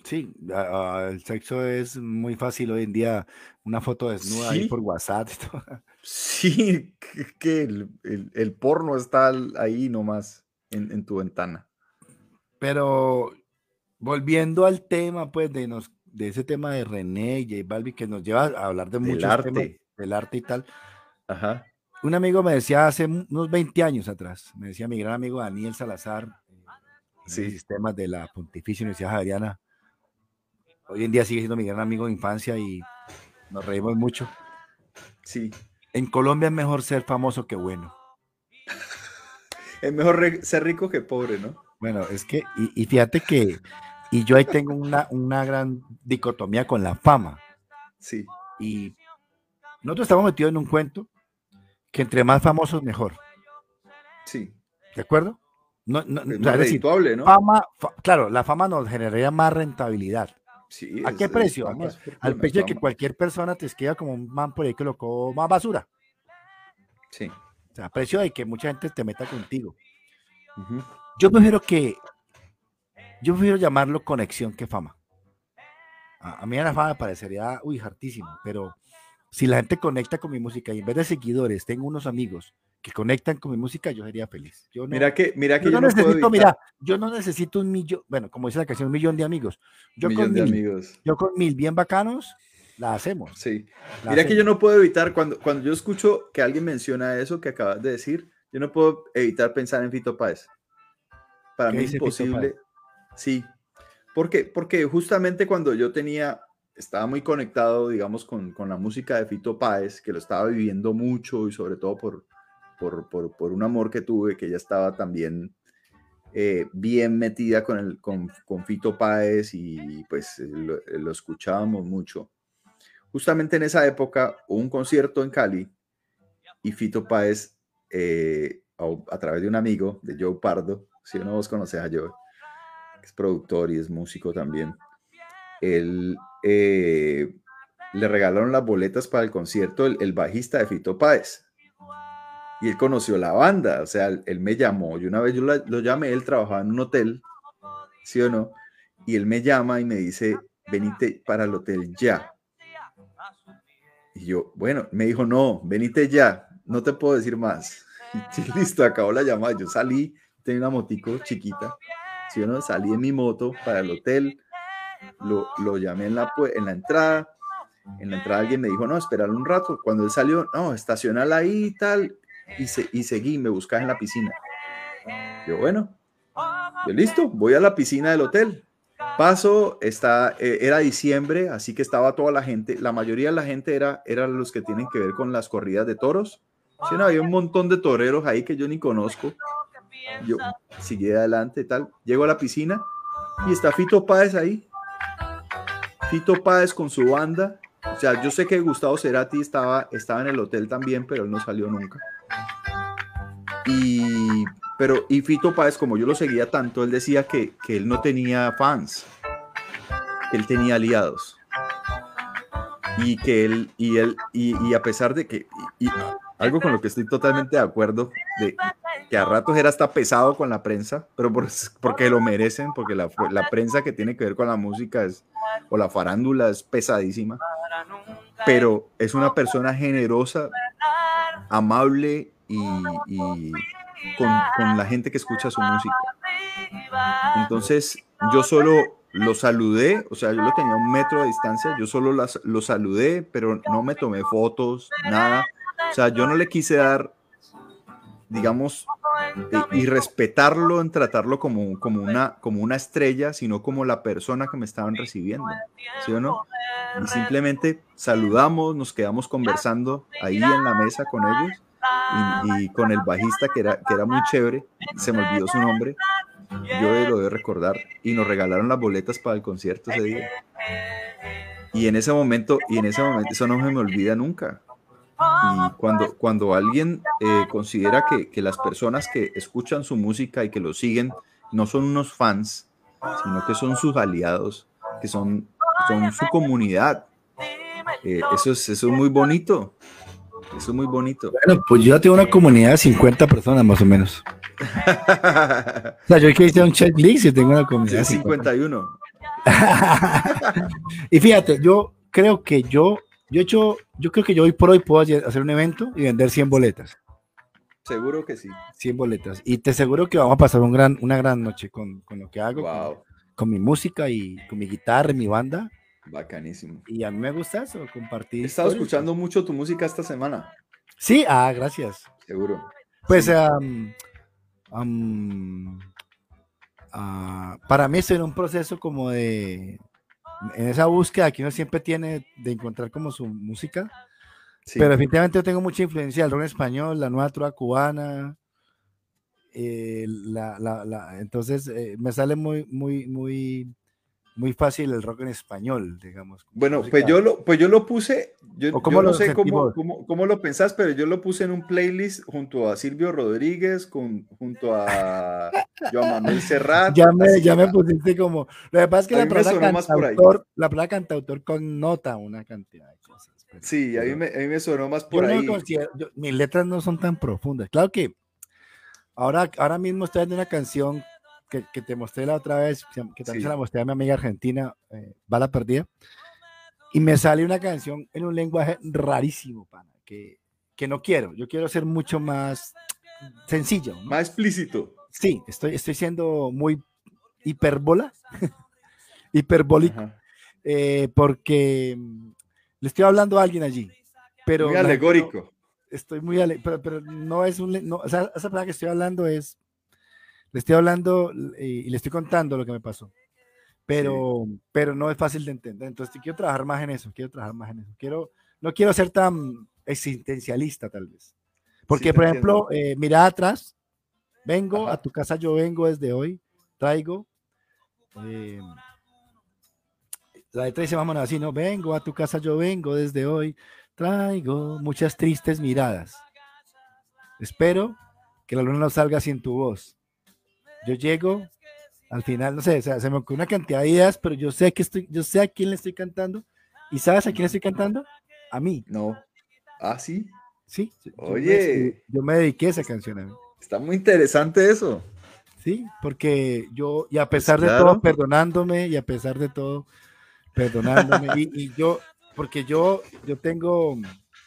[SPEAKER 1] Sí, el sexo es muy fácil hoy en día. Una foto desnuda ahí por WhatsApp. [LAUGHS]
[SPEAKER 2] Sí, que, el, porno está ahí nomás en, tu ventana.
[SPEAKER 1] Pero volviendo al tema, pues, de, nos, de ese tema de René y J Balbi, que nos lleva a hablar de mucho arte. del arte y tal. Ajá. Un amigo me decía hace unos 20 años atrás, me decía mi gran amigo Daniel Salazar, eh, sí. sistemas de la Pontificia Universidad Javeriana. Hoy en día sigue siendo mi gran amigo de infancia y nos reímos mucho. Sí. En Colombia es mejor ser famoso que bueno.
[SPEAKER 2] es mejor ser rico que pobre, ¿no?
[SPEAKER 1] Bueno, es que, y, fíjate que, y yo ahí tengo una, una gran dicotomía con la fama. Sí. Y nosotros estamos metidos en un cuento que entre más famosos mejor. Sí. ¿De acuerdo?
[SPEAKER 2] No, no, es decir, ¿no?
[SPEAKER 1] Fama, claro, la fama nos generaría más rentabilidad. ¿A qué precio? al precio de que cualquier persona te esquiva como un man por ahí que lo coma basura. Sí. O sea, a precio de que mucha gente te meta contigo. Yo prefiero que, yo prefiero llamarlo conexión que fama. A, a mí la fama me parecería, uy, hartísimo, pero si la gente conecta con mi música y en vez de seguidores tengo unos amigos que conectan con mi música, yo sería feliz. Yo
[SPEAKER 2] mira que, mira que
[SPEAKER 1] yo, no, necesito, mira, yo no necesito un millón, bueno, como dice la canción, un millón de amigos. Yo con mil, amigos. Yo con mil bien bacanos, la hacemos.
[SPEAKER 2] Sí. mira que yo no puedo evitar, cuando, cuando yo escucho que alguien menciona eso que acabas de decir, yo no puedo evitar pensar en Fito Páez. Para mí es imposible. Sí. ¿Por qué? Porque justamente cuando yo tenía, estaba muy conectado, digamos, con, con la música de Fito Páez, que lo estaba viviendo mucho y sobre todo por, por, por, un amor que tuve, que ella estaba también eh, bien metida con, el, con, Fito Páez y pues eh, eh, lo, escuchábamos mucho. Justamente en esa época hubo un concierto en Cali y Fito Páez, a, través de un amigo, de Joe Pardo, si uno vos conoces a Joe, que es productor y es músico también, él le regalaron las boletas para el concierto el, el bajista de Fito Páez y él conoció la banda, o sea, él, me llamó, y una vez yo lo llamé, él trabajaba en un hotel, ¿sí o no? Y él me llama y me dice, venite para el hotel ya. Y yo, bueno, me dijo, no, venite ya, no te puedo decir más. [LAUGHS] Y [LAUGHS] listo, acabó la llamada, yo salí, tenía una motico chiquita, ¿sí o no? Salí en mi moto para el hotel, lo, lo llamé en la, en la entrada, en la entrada alguien me dijo, no, esperar un rato. Cuando él salió, no, estacionala ahí y tal y, y seguí, me buscas en la piscina. Yo, bueno, yo listo, voy a la piscina del hotel. Paso, está, eh, era diciembre, así que estaba toda la gente, la mayoría de la gente era, eran los que tienen que ver con las corridas de toros. Sí, no, había un montón de toreros ahí que yo ni conozco. Yo seguí adelante y tal. Llego a la piscina y está Fito Páez ahí. Fito Páez con su banda. O sea, yo sé que Gustavo Cerati estaba, estaba en el hotel también, pero él no salió nunca. Y, pero, y Fito Páez, como yo lo seguía tanto, él decía que, que él no tenía fans, que él tenía aliados. Y que él, y él, y, y a pesar de que, y, algo con lo que estoy totalmente de acuerdo, de que a ratos era hasta pesado con la prensa, pero por, porque lo merecen, porque la, la, prensa que tiene que ver con la música es, o la farándula es pesadísima, pero es una persona generosa, amable y, y con, con, la gente que escucha su música. Entonces, yo solo lo saludé, o sea, yo lo tenía a un metro de distancia, yo solo las, lo saludé, pero no me tomé fotos, nada. O sea, yo no le quise dar, digamos, y, y respetarlo en tratarlo como, como, una, como una estrella, sino como la persona que me estaban recibiendo, ¿sí o no? Y simplemente saludamos, nos quedamos conversando ahí en la mesa con ellos y, y con el bajista que era, que era muy chévere, se me olvidó su nombre, yo lo debo recordar, y nos regalaron las boletas para el concierto ese día. Y en ese momento, y en ese momento, eso no se me olvida nunca. Y cuando, cuando alguien eh, considera que, que, las personas que escuchan su música y que lo siguen no son unos fans, sino que son sus aliados, que son, son su comunidad, eh, eso, es, eso es muy bonito. Eso es muy bonito.
[SPEAKER 1] Bueno, pues yo tengo una comunidad de 50 personas más o menos. o sea, yo que hice un checklist y tengo una comunidad
[SPEAKER 2] de 51. [LAUGHS]
[SPEAKER 1] y fíjate, yo creo que yo yo, hecho, yo creo que yo hoy por hoy puedo hacer un evento y vender 100 boletas.
[SPEAKER 2] Seguro que sí.
[SPEAKER 1] 100 boletas. Y te aseguro que vamos a pasar un gran, una gran noche con, con lo que hago,
[SPEAKER 2] wow.
[SPEAKER 1] con, con, mi música y con mi guitarra y mi banda.
[SPEAKER 2] Bacanísimo.
[SPEAKER 1] Y a mí me gusta eso, compartir.
[SPEAKER 2] He estado escuchando mucho tu música esta semana.
[SPEAKER 1] Sí, ah, gracias.
[SPEAKER 2] Seguro.
[SPEAKER 1] Pues sí. um, um, uh, para mí estoy en un proceso como de en esa búsqueda que uno siempre tiene de encontrar como su música. Sí. Pero definitivamente yo tengo mucha influencia del rock español, la nueva trova cubana. Eh, la, la, la, entonces eh, me sale muy, muy, muy, muy fácil el rock en español, digamos.
[SPEAKER 2] Bueno, pues yo lo, pues yo lo puse, yo, yo no sé cómo, cómo, cómo, lo pensás, pero yo lo puse en un playlist junto a Silvio Rodríguez, con, junto a Joan Manuel Serrat.
[SPEAKER 1] ya me, ya me pusiste como, lo que pasa es que la palabra, cantautor, la palabra cantautor connota una cantidad de cosas.
[SPEAKER 2] Pero, sí, a mí, me, a mí me sonó más por ahí.
[SPEAKER 1] No mis letras no son tan profundas. Claro que ahora, ahora mismo estoy haciendo una canción que, que, te mostré la otra vez, que también sí. se la mostré a mi amiga argentina, eh, Bala Perdida, y me sale una canción en un lenguaje rarísimo, pana, que, que no quiero. Yo quiero ser mucho más sencillo. ¿no?
[SPEAKER 2] Más explícito.
[SPEAKER 1] Sí, estoy, estoy siendo muy hiperbola, [LAUGHS] hiperbólico, eh, porque le estoy hablando a alguien allí. Pero
[SPEAKER 2] muy alegórico.
[SPEAKER 1] No, estoy muy ale pero, pero no es un. No, o sea, esa palabra que estoy hablando es le estoy hablando y, y, le estoy contando lo que me pasó. Pero, sí. pero no es fácil de entender. Entonces, quiero trabajar más en eso. Quiero trabajar más en eso. Quiero, no quiero ser tan existencialista, tal vez. Porque, sí, por ejemplo, eh, mira atrás. Vengo Ajá. a tu casa, yo vengo desde hoy. Traigo. Eh, la letra dice, vámonos así, ¿no? Vengo a tu casa, yo vengo desde hoy. Traigo muchas tristes miradas. Espero que la luna no salga sin tu voz yo llego, al final, no sé, o sea, se me ocurre una cantidad de ideas, pero yo sé que estoy, yo sé a quién le estoy cantando. ¿Y sabes a quién le estoy cantando? A mí.
[SPEAKER 2] No. ¿Ah, sí?
[SPEAKER 1] Sí.
[SPEAKER 2] Oye.
[SPEAKER 1] Yo me, yo me dediqué a esa canción a mí.
[SPEAKER 2] Está muy interesante eso.
[SPEAKER 1] Sí, porque yo, y a pesar pues claro. de todo, perdonándome, y a pesar de todo, perdonándome, [LAUGHS] y, y, yo, porque yo, yo tengo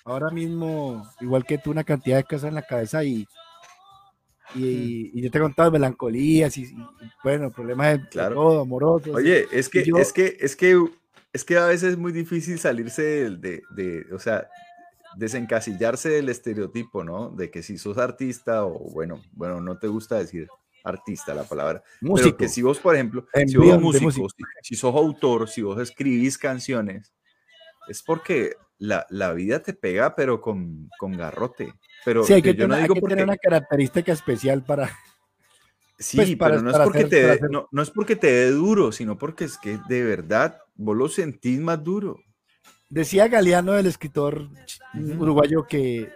[SPEAKER 1] ahora mismo, igual que tú, una cantidad de cosas en la cabeza y, y, y, yo te he contado melancolías y, y bueno, problemas de
[SPEAKER 2] claro.
[SPEAKER 1] todo, amorosos.
[SPEAKER 2] Oye, es que, yo, es que, es que, es que a veces es muy difícil salirse de, de, de, o sea, desencasillarse del estereotipo, ¿no? De que si sos artista o bueno, bueno, no te gusta decir artista la palabra.
[SPEAKER 1] Músico.
[SPEAKER 2] Pero que si vos, por ejemplo,
[SPEAKER 1] En
[SPEAKER 2] si vos músico. si, si sos autor, si vos escribís canciones, es porque la, la vida te pega, pero con, con garrote. Pero
[SPEAKER 1] Sí, hay que,
[SPEAKER 2] yo no
[SPEAKER 1] tener, hay
[SPEAKER 2] digo
[SPEAKER 1] que
[SPEAKER 2] porque...
[SPEAKER 1] tener una característica especial para...
[SPEAKER 2] Sí,
[SPEAKER 1] pues, para-
[SPEAKER 2] pero no es, porque
[SPEAKER 1] hacer-
[SPEAKER 2] te,
[SPEAKER 1] hacer-
[SPEAKER 2] no, no es porque te dé duro, sino porque es que de verdad vos lo sentís más duro.
[SPEAKER 1] Decía Galeano, el escritor uruguayo, que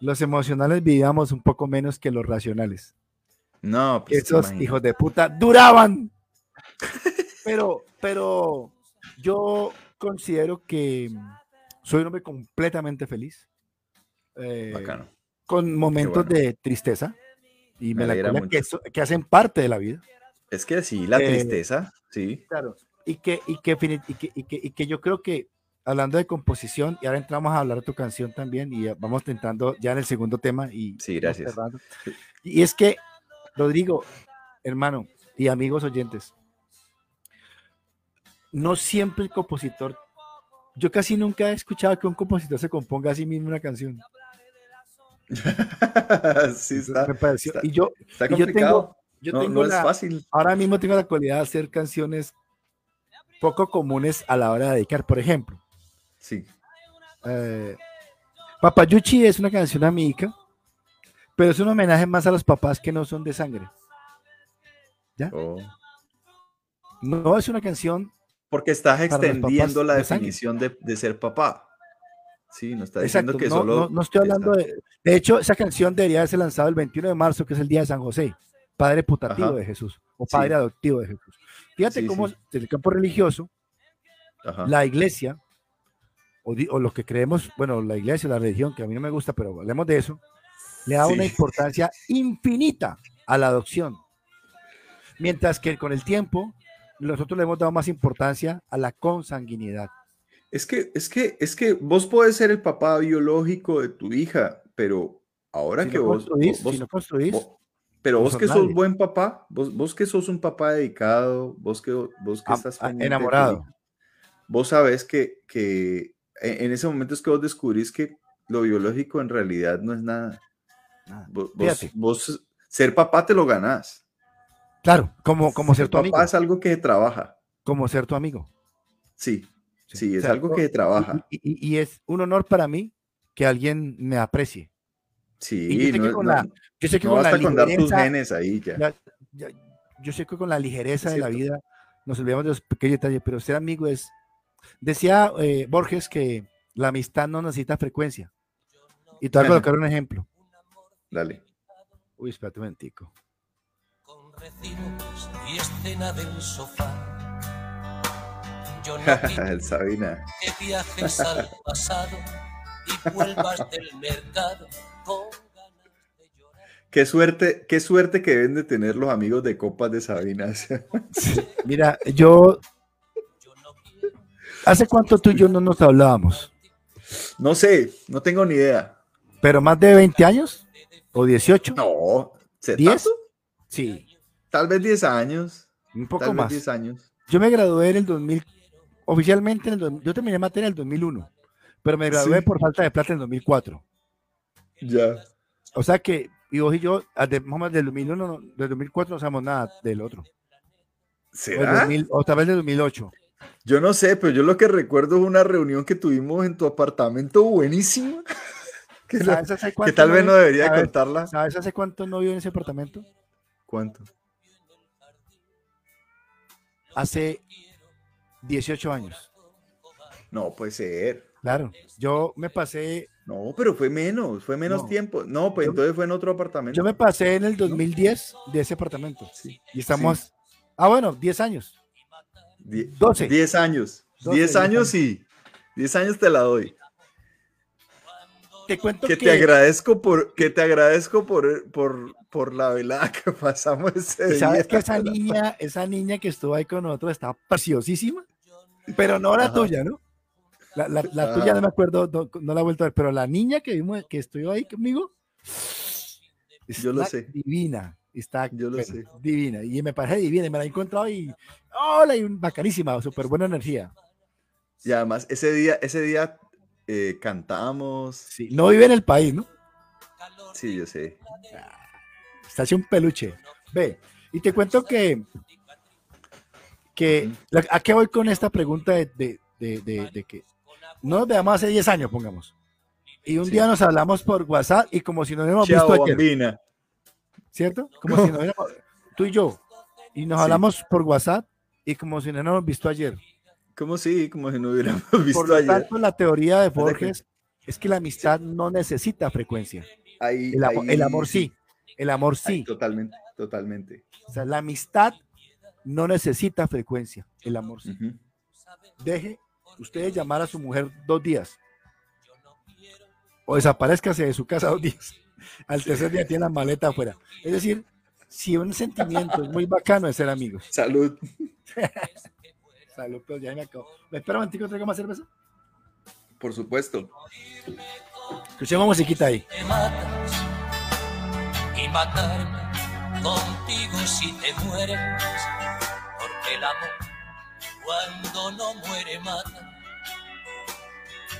[SPEAKER 1] los emocionales vivíamos un poco menos que los racionales.
[SPEAKER 2] No, pues
[SPEAKER 1] esos hijos de puta duraban. [LAUGHS] Pero, pero yo considero que soy un hombre completamente feliz. eh,
[SPEAKER 2] Bacano.
[SPEAKER 1] con momentos
[SPEAKER 2] bueno.
[SPEAKER 1] de tristeza y
[SPEAKER 2] Me
[SPEAKER 1] melancolía que, eso- que hacen parte de la vida.
[SPEAKER 2] Es que sí, la
[SPEAKER 1] Eh,
[SPEAKER 2] tristeza, sí.
[SPEAKER 1] Claro. Y que, y que, y que, y que, y que yo creo que hablando de composición, y ahora entramos a hablar de tu canción también, y vamos entrando ya en el segundo tema. Y
[SPEAKER 2] Sí, gracias.
[SPEAKER 1] Y es que, Rodrigo, hermano y amigos oyentes, no siempre el compositor, yo casi nunca he escuchado que un compositor se componga a sí mismo una canción. [LAUGHS]
[SPEAKER 2] sí, está,
[SPEAKER 1] Me pareció.
[SPEAKER 2] está-
[SPEAKER 1] y yo,
[SPEAKER 2] está
[SPEAKER 1] y yo tengo,
[SPEAKER 2] complicado.
[SPEAKER 1] yo
[SPEAKER 2] no,
[SPEAKER 1] tengo
[SPEAKER 2] no es
[SPEAKER 1] la-
[SPEAKER 2] fácil.
[SPEAKER 1] ahora mismo tengo la cualidad de hacer canciones poco comunes a la hora de dedicar. Por ejemplo,
[SPEAKER 2] Sí.
[SPEAKER 1] eh, Papayuchi es una canción amiga, pero es un homenaje más a los papás que no son de sangre.
[SPEAKER 2] Oh.
[SPEAKER 1] No es una canción
[SPEAKER 2] Porque estás extendiendo la definición de, de ser papá. Sí, no está
[SPEAKER 1] Exacto,
[SPEAKER 2] diciendo que
[SPEAKER 1] no,
[SPEAKER 2] solo.
[SPEAKER 1] no- no estoy hablando de. De hecho, esa canción debería haberse lanzado el 21 de marzo, que es el día de San José, padre putativo
[SPEAKER 2] Ajá.
[SPEAKER 1] de Jesús, o
[SPEAKER 2] Sí.
[SPEAKER 1] padre adoptivo de Jesús. Fíjate
[SPEAKER 2] Sí,
[SPEAKER 1] cómo
[SPEAKER 2] sí.
[SPEAKER 1] desde el campo religioso,
[SPEAKER 2] Ajá.
[SPEAKER 1] la iglesia, o, o los que creemos, bueno, la iglesia, la religión, que a mí no me gusta, pero hablemos de eso, le da
[SPEAKER 2] Sí.
[SPEAKER 1] una importancia infinita a la adopción. Mientras que con el tiempo, nosotros le hemos dado más importancia a la consanguinidad.
[SPEAKER 2] Es que, es que, es que vos podés ser el papá biológico de tu hija, pero ahora
[SPEAKER 1] Si
[SPEAKER 2] que
[SPEAKER 1] no
[SPEAKER 2] vos,
[SPEAKER 1] construís,
[SPEAKER 2] vos-
[SPEAKER 1] si no construís,
[SPEAKER 2] vos- pero vos que sos
[SPEAKER 1] nadie.
[SPEAKER 2] buen papá, vos, vos que sos un papá dedicado, vos que, vos que estás
[SPEAKER 1] a- enamorado.
[SPEAKER 2] vos sabes que, que en en ese momento es que vos descubrís que lo biológico en realidad no es nada.
[SPEAKER 1] Nada.
[SPEAKER 2] Vos, vos ser papá te lo ganás.
[SPEAKER 1] Claro, como, como ser tu amigo.
[SPEAKER 2] papá es algo que trabaja.
[SPEAKER 1] Como ser tu amigo.
[SPEAKER 2] Sí, sí, es
[SPEAKER 1] sea,
[SPEAKER 2] algo que trabaja.
[SPEAKER 1] Y, y- y es un honor para mí que alguien me aprecie.
[SPEAKER 2] Sí,
[SPEAKER 1] yo sé que
[SPEAKER 2] no,
[SPEAKER 1] con
[SPEAKER 2] no-
[SPEAKER 1] la- Yo sé que
[SPEAKER 2] no
[SPEAKER 1] con la
[SPEAKER 2] con dar tus
[SPEAKER 1] ligereza,
[SPEAKER 2] genes ahí ya.
[SPEAKER 1] yo sé que con la ligereza de la vida nos olvidamos de los pequeños detalles, pero ser amigo es. Decía eh, Borges que la amistad no necesita frecuencia. Y te voy a colocar un ejemplo.
[SPEAKER 2] Dale.
[SPEAKER 1] Uy, espérate un momentico.
[SPEAKER 3] Y escena del sofá. Yo no [LAUGHS]
[SPEAKER 2] El Sabina.
[SPEAKER 3] que viajes al pasado y vuelvas del mercado con ganas de llorar.
[SPEAKER 2] Qué suerte, qué suerte que deben de tener los amigos de copas de Sabina. [LAUGHS]
[SPEAKER 1] Mira, yo. ¿Hace cuánto tú y yo no nos hablábamos?
[SPEAKER 2] No sé, no tengo ni idea.
[SPEAKER 1] ¿Pero más de 20 años? ¿O 18?
[SPEAKER 2] No, ¿se
[SPEAKER 1] ¿Diez?
[SPEAKER 2] tanto?
[SPEAKER 1] Sí,
[SPEAKER 2] Tal vez 10 años.
[SPEAKER 1] un poco
[SPEAKER 2] Tal vez
[SPEAKER 1] más.
[SPEAKER 2] 10 años.
[SPEAKER 1] Yo me gradué en el 2000, oficialmente en el 2000, yo terminé materia en el 2001, pero me gradué
[SPEAKER 2] Sí.
[SPEAKER 1] por falta de plata en el 2004.
[SPEAKER 2] Ya.
[SPEAKER 1] O sea que, y vos y yo, ah, más del 2001, no- del 2004 no sabemos nada del otro. O,
[SPEAKER 2] ¿Será?
[SPEAKER 1] 2000, o tal vez del 2008.
[SPEAKER 2] Yo no sé, pero yo lo que recuerdo es una reunión que tuvimos en tu apartamento buenísima. [LAUGHS] que, no-
[SPEAKER 1] ¿Sabes hace
[SPEAKER 2] que
[SPEAKER 1] cuánto
[SPEAKER 2] tal vez no debería
[SPEAKER 1] sabes-
[SPEAKER 2] contarla.
[SPEAKER 1] ¿Sabes hace cuánto no vivo en ese apartamento?
[SPEAKER 2] ¿Cuánto?
[SPEAKER 1] Hace 18 años.
[SPEAKER 2] No, puede ser.
[SPEAKER 1] Claro, yo me pasé,
[SPEAKER 2] No, pero fue menos, fue menos
[SPEAKER 1] No.
[SPEAKER 2] tiempo. No, pues
[SPEAKER 1] Yo-
[SPEAKER 2] entonces fue en otro apartamento.
[SPEAKER 1] yo me pasé en el 2010 de ese apartamento.
[SPEAKER 2] Sí.
[SPEAKER 1] Y estamos, ah bueno, 10 años.
[SPEAKER 2] Die-
[SPEAKER 1] 12.
[SPEAKER 2] 10 años.
[SPEAKER 1] 12,
[SPEAKER 2] 10
[SPEAKER 1] 10
[SPEAKER 2] años sí. 10 años te la doy.
[SPEAKER 1] Te cuento
[SPEAKER 2] Que
[SPEAKER 1] que,
[SPEAKER 2] te agradezco por que te agradezco por, por, por la velada que pasamos ese
[SPEAKER 1] sabes
[SPEAKER 2] día.
[SPEAKER 1] que esa niña, esa niña que estuvo ahí con nosotros estaba preciosísima, pero no la
[SPEAKER 2] Ajá.
[SPEAKER 1] tuya, ¿no? La, la- la tuya no me acuerdo, no, no la he vuelto a ver, pero la niña que vimos, que estuvo ahí conmigo,
[SPEAKER 2] Yo lo
[SPEAKER 1] está
[SPEAKER 2] sé.
[SPEAKER 1] Divina, está
[SPEAKER 2] Yo lo
[SPEAKER 1] bueno,
[SPEAKER 2] sé.
[SPEAKER 1] divina, y me parece divina, y me la he encontrado y, hola, y bacanísima, súper buena energía.
[SPEAKER 2] Y además ese día ese día eh, cantamos.
[SPEAKER 1] Sí, no vive en el país, ¿no?
[SPEAKER 2] Sí, yo sé.
[SPEAKER 1] Está hecho un peluche. Ve, y te cuento que, que la- ¿a qué voy con esta pregunta de, de- de- de- de que no nos veamos hace 10 años, pongamos? Y un
[SPEAKER 2] Sí.
[SPEAKER 1] día nos hablamos por WhatsApp y como si no hubiéramos
[SPEAKER 2] Chao,
[SPEAKER 1] visto ayer,
[SPEAKER 2] bambina.
[SPEAKER 1] ¿cierto? Como si no [LAUGHS] hubiéramos, tú y yo, y nos
[SPEAKER 2] Sí.
[SPEAKER 1] hablamos por WhatsApp y como si no hubiéramos visto ayer.
[SPEAKER 2] Como si, como si no hubiéramos [LAUGHS] visto
[SPEAKER 1] Por lo
[SPEAKER 2] ayer.
[SPEAKER 1] tanto, la teoría de Borges es que la amistad no necesita frecuencia.
[SPEAKER 2] Ahí-
[SPEAKER 1] El, amo-
[SPEAKER 2] ahí
[SPEAKER 1] el amor sí, el amor
[SPEAKER 2] Ahí,
[SPEAKER 1] sí.
[SPEAKER 2] totalmente, totalmente.
[SPEAKER 1] O sea, la amistad no necesita frecuencia, el amor sí. Deje ustedes llamar a su mujer dos días o desaparezcase de su casa dos días. [LAUGHS] Al tercer día tiene la maleta afuera. Es decir, si un sentimiento es muy bacano es ser amigos.
[SPEAKER 2] Salud. [LAUGHS]
[SPEAKER 1] Salud, pero ya me acabo. ¿Me espera un momentico, traigo más cerveza?
[SPEAKER 2] Por supuesto.
[SPEAKER 1] Escuchemos musiquita ahí.
[SPEAKER 3] te matas y matarme contigo si te mueres, porque el amor cuando no muere mata,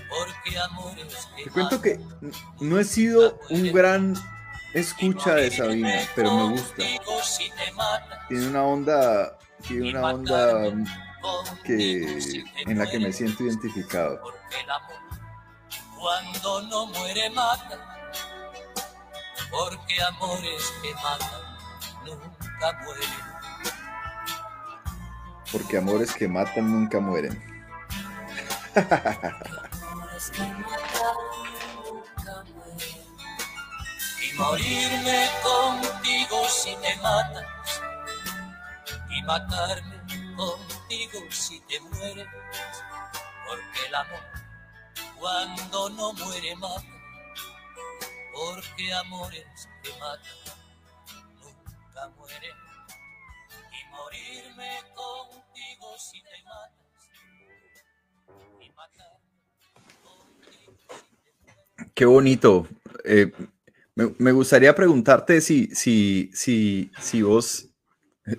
[SPEAKER 3] porque amores que
[SPEAKER 2] Te cuento que no he sido un gran escucha de Sabina, pero me gusta. Tiene una onda, tiene una onda que en la que me siento identificado.
[SPEAKER 3] porque el amor cuando no muere mata, porque amores que matan nunca mueren.
[SPEAKER 2] Porque amores que matan nunca mueren.
[SPEAKER 3] Amores que matan nunca mueren. Y morirme contigo si te matas, y matarme contigo si te mueres, porque el amor cuando no muere mata, porque amores que matan nunca mueren. Y morirme contigo si te matas, y matarme contigo si.
[SPEAKER 2] Qué bonito. Eh, me, me gustaría preguntarte si, si, si, si vos.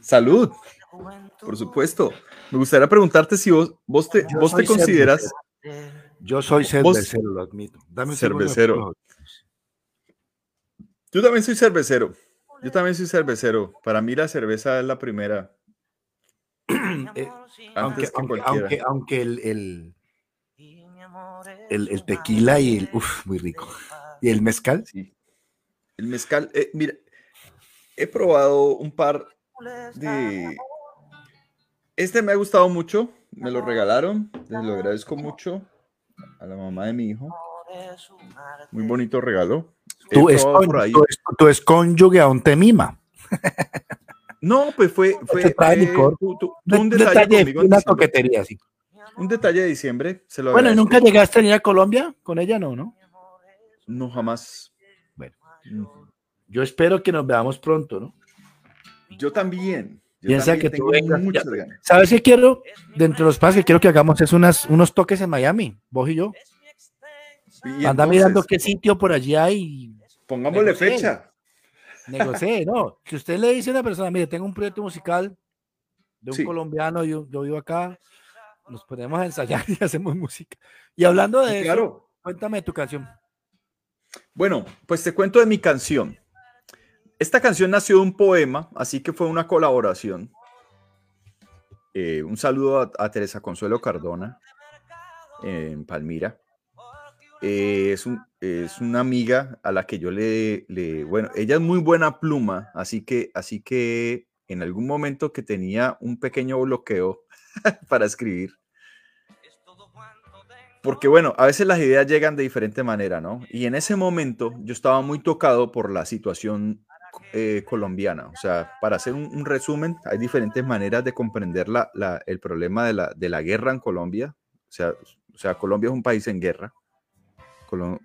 [SPEAKER 2] Salud, por supuesto. Me gustaría preguntarte si vos, vos te,
[SPEAKER 1] Yo
[SPEAKER 2] vos te consideras.
[SPEAKER 1] Yo soy cervecero, lo admito. Dame
[SPEAKER 2] Cervecero. Yo también soy cervecero. Yo también soy cervecero. Para mí la cerveza es la primera. [CLEARS THROAT]
[SPEAKER 1] Eh, aunque,
[SPEAKER 2] que
[SPEAKER 1] aunque, aunque, aunque el, el, el, el tequila y el. Uf, muy rico. Y el mezcal.
[SPEAKER 2] Sí. El mezcal. eh, mira, he probado un par de. Este me ha gustado mucho. Me lo regalaron. Les lo agradezco mucho a la mamá de mi hijo. Muy bonito regalo.
[SPEAKER 1] Tu,
[SPEAKER 2] ahí.
[SPEAKER 1] tu, es- tu escónyuge aún te mima.
[SPEAKER 2] No, pues fue, tu- tu-
[SPEAKER 1] Un
[SPEAKER 2] un
[SPEAKER 1] detalle,
[SPEAKER 2] detalle
[SPEAKER 1] una
[SPEAKER 2] diciembre.
[SPEAKER 1] coquetería, sí.
[SPEAKER 2] Un detalle de diciembre. Se lo
[SPEAKER 1] Bueno, ¿y
[SPEAKER 2] agradezco.
[SPEAKER 1] nunca llegaste a venir a Colombia? Con ella no, ¿no?
[SPEAKER 2] No, jamás.
[SPEAKER 1] Bueno.
[SPEAKER 2] Mm.
[SPEAKER 1] Yo espero que nos veamos pronto, ¿no?
[SPEAKER 2] Yo también.
[SPEAKER 1] Piensa que tú vengas,
[SPEAKER 2] muchas
[SPEAKER 1] ya-
[SPEAKER 2] ganas.
[SPEAKER 1] ¿Sabes qué quiero? Dentro de los pasos que quiero que hagamos es unas, unos toques en Miami, vos y yo.
[SPEAKER 2] Y
[SPEAKER 1] Anda mirando qué sitio por allí hay
[SPEAKER 2] Pongámosle fecha.
[SPEAKER 1] negocié, [LAUGHS] ¿no? Si usted le dice a una persona, mire, tengo un proyecto musical de un
[SPEAKER 2] Sí.
[SPEAKER 1] colombiano, yo, yo vivo acá, nos ponemos a ensayar [LAUGHS] y hacemos música. Y hablando de
[SPEAKER 2] Sí,
[SPEAKER 1] eso,
[SPEAKER 2] claro.
[SPEAKER 1] cuéntame tu canción.
[SPEAKER 2] Bueno, pues te cuento de mi canción. Esta canción nació de un poema, así que fue una colaboración. Eh, un saludo a, Teresa Consuelo Cardona en Palmira. Eh, es una amiga a la que yo le, le- bueno, ella es muy buena pluma, así que, así que en algún momento que tenía un pequeño bloqueo [LAUGHS] para escribir, porque bueno, a veces las ideas llegan de diferente manera, ¿no? Y en ese momento yo estaba muy tocado por la situación eh, colombiana. O sea, para hacer un, un resumen, hay diferentes maneras de comprender la- la- el problema de la, de la guerra en Colombia. O sea, o sea, Colombia es un país en guerra.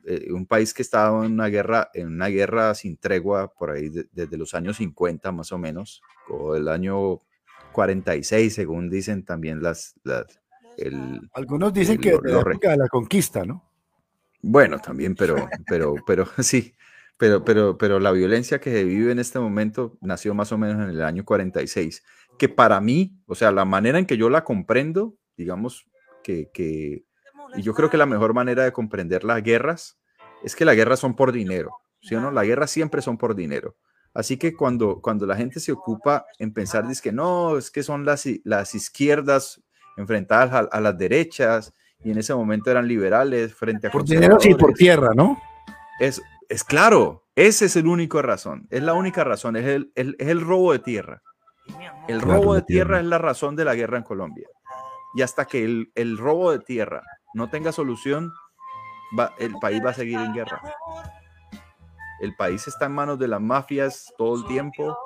[SPEAKER 2] Eh, un país que estaba en una guerra, en una guerra sin tregua por ahí de- desde los años 50 más o menos, o el año 46, según dicen también las, las el,
[SPEAKER 1] Algunos dicen que la época de la conquista, ¿no?
[SPEAKER 2] Bueno, también, pero, pero, pero [LAUGHS] sí, pero, pero, pero la violencia que se vive en este momento nació más o menos en el año 46, que para mí, o sea, la manera en que yo la comprendo, digamos que, que y yo creo que la mejor manera de comprender las guerras es que las guerras son por dinero, ¿sí o no? Las guerras siempre son por dinero. Así que cuando, cuando la gente se ocupa en pensar, dice que no, es que son las, las izquierdas enfrentadas a, a las derechas y en ese momento eran liberales frente a
[SPEAKER 1] Por dinero y por tierra, ¿no?
[SPEAKER 2] Es, es claro, ese es el único razón, es la única razón, es el, el, es el robo de tierra. El
[SPEAKER 1] Claro,
[SPEAKER 2] robo de
[SPEAKER 1] de tierra.
[SPEAKER 2] tierra es la razón de la guerra en Colombia. Y hasta que el, el robo de tierra no tenga solución, va- el país va a seguir en guerra. El país está en manos de las mafias todo el tiempo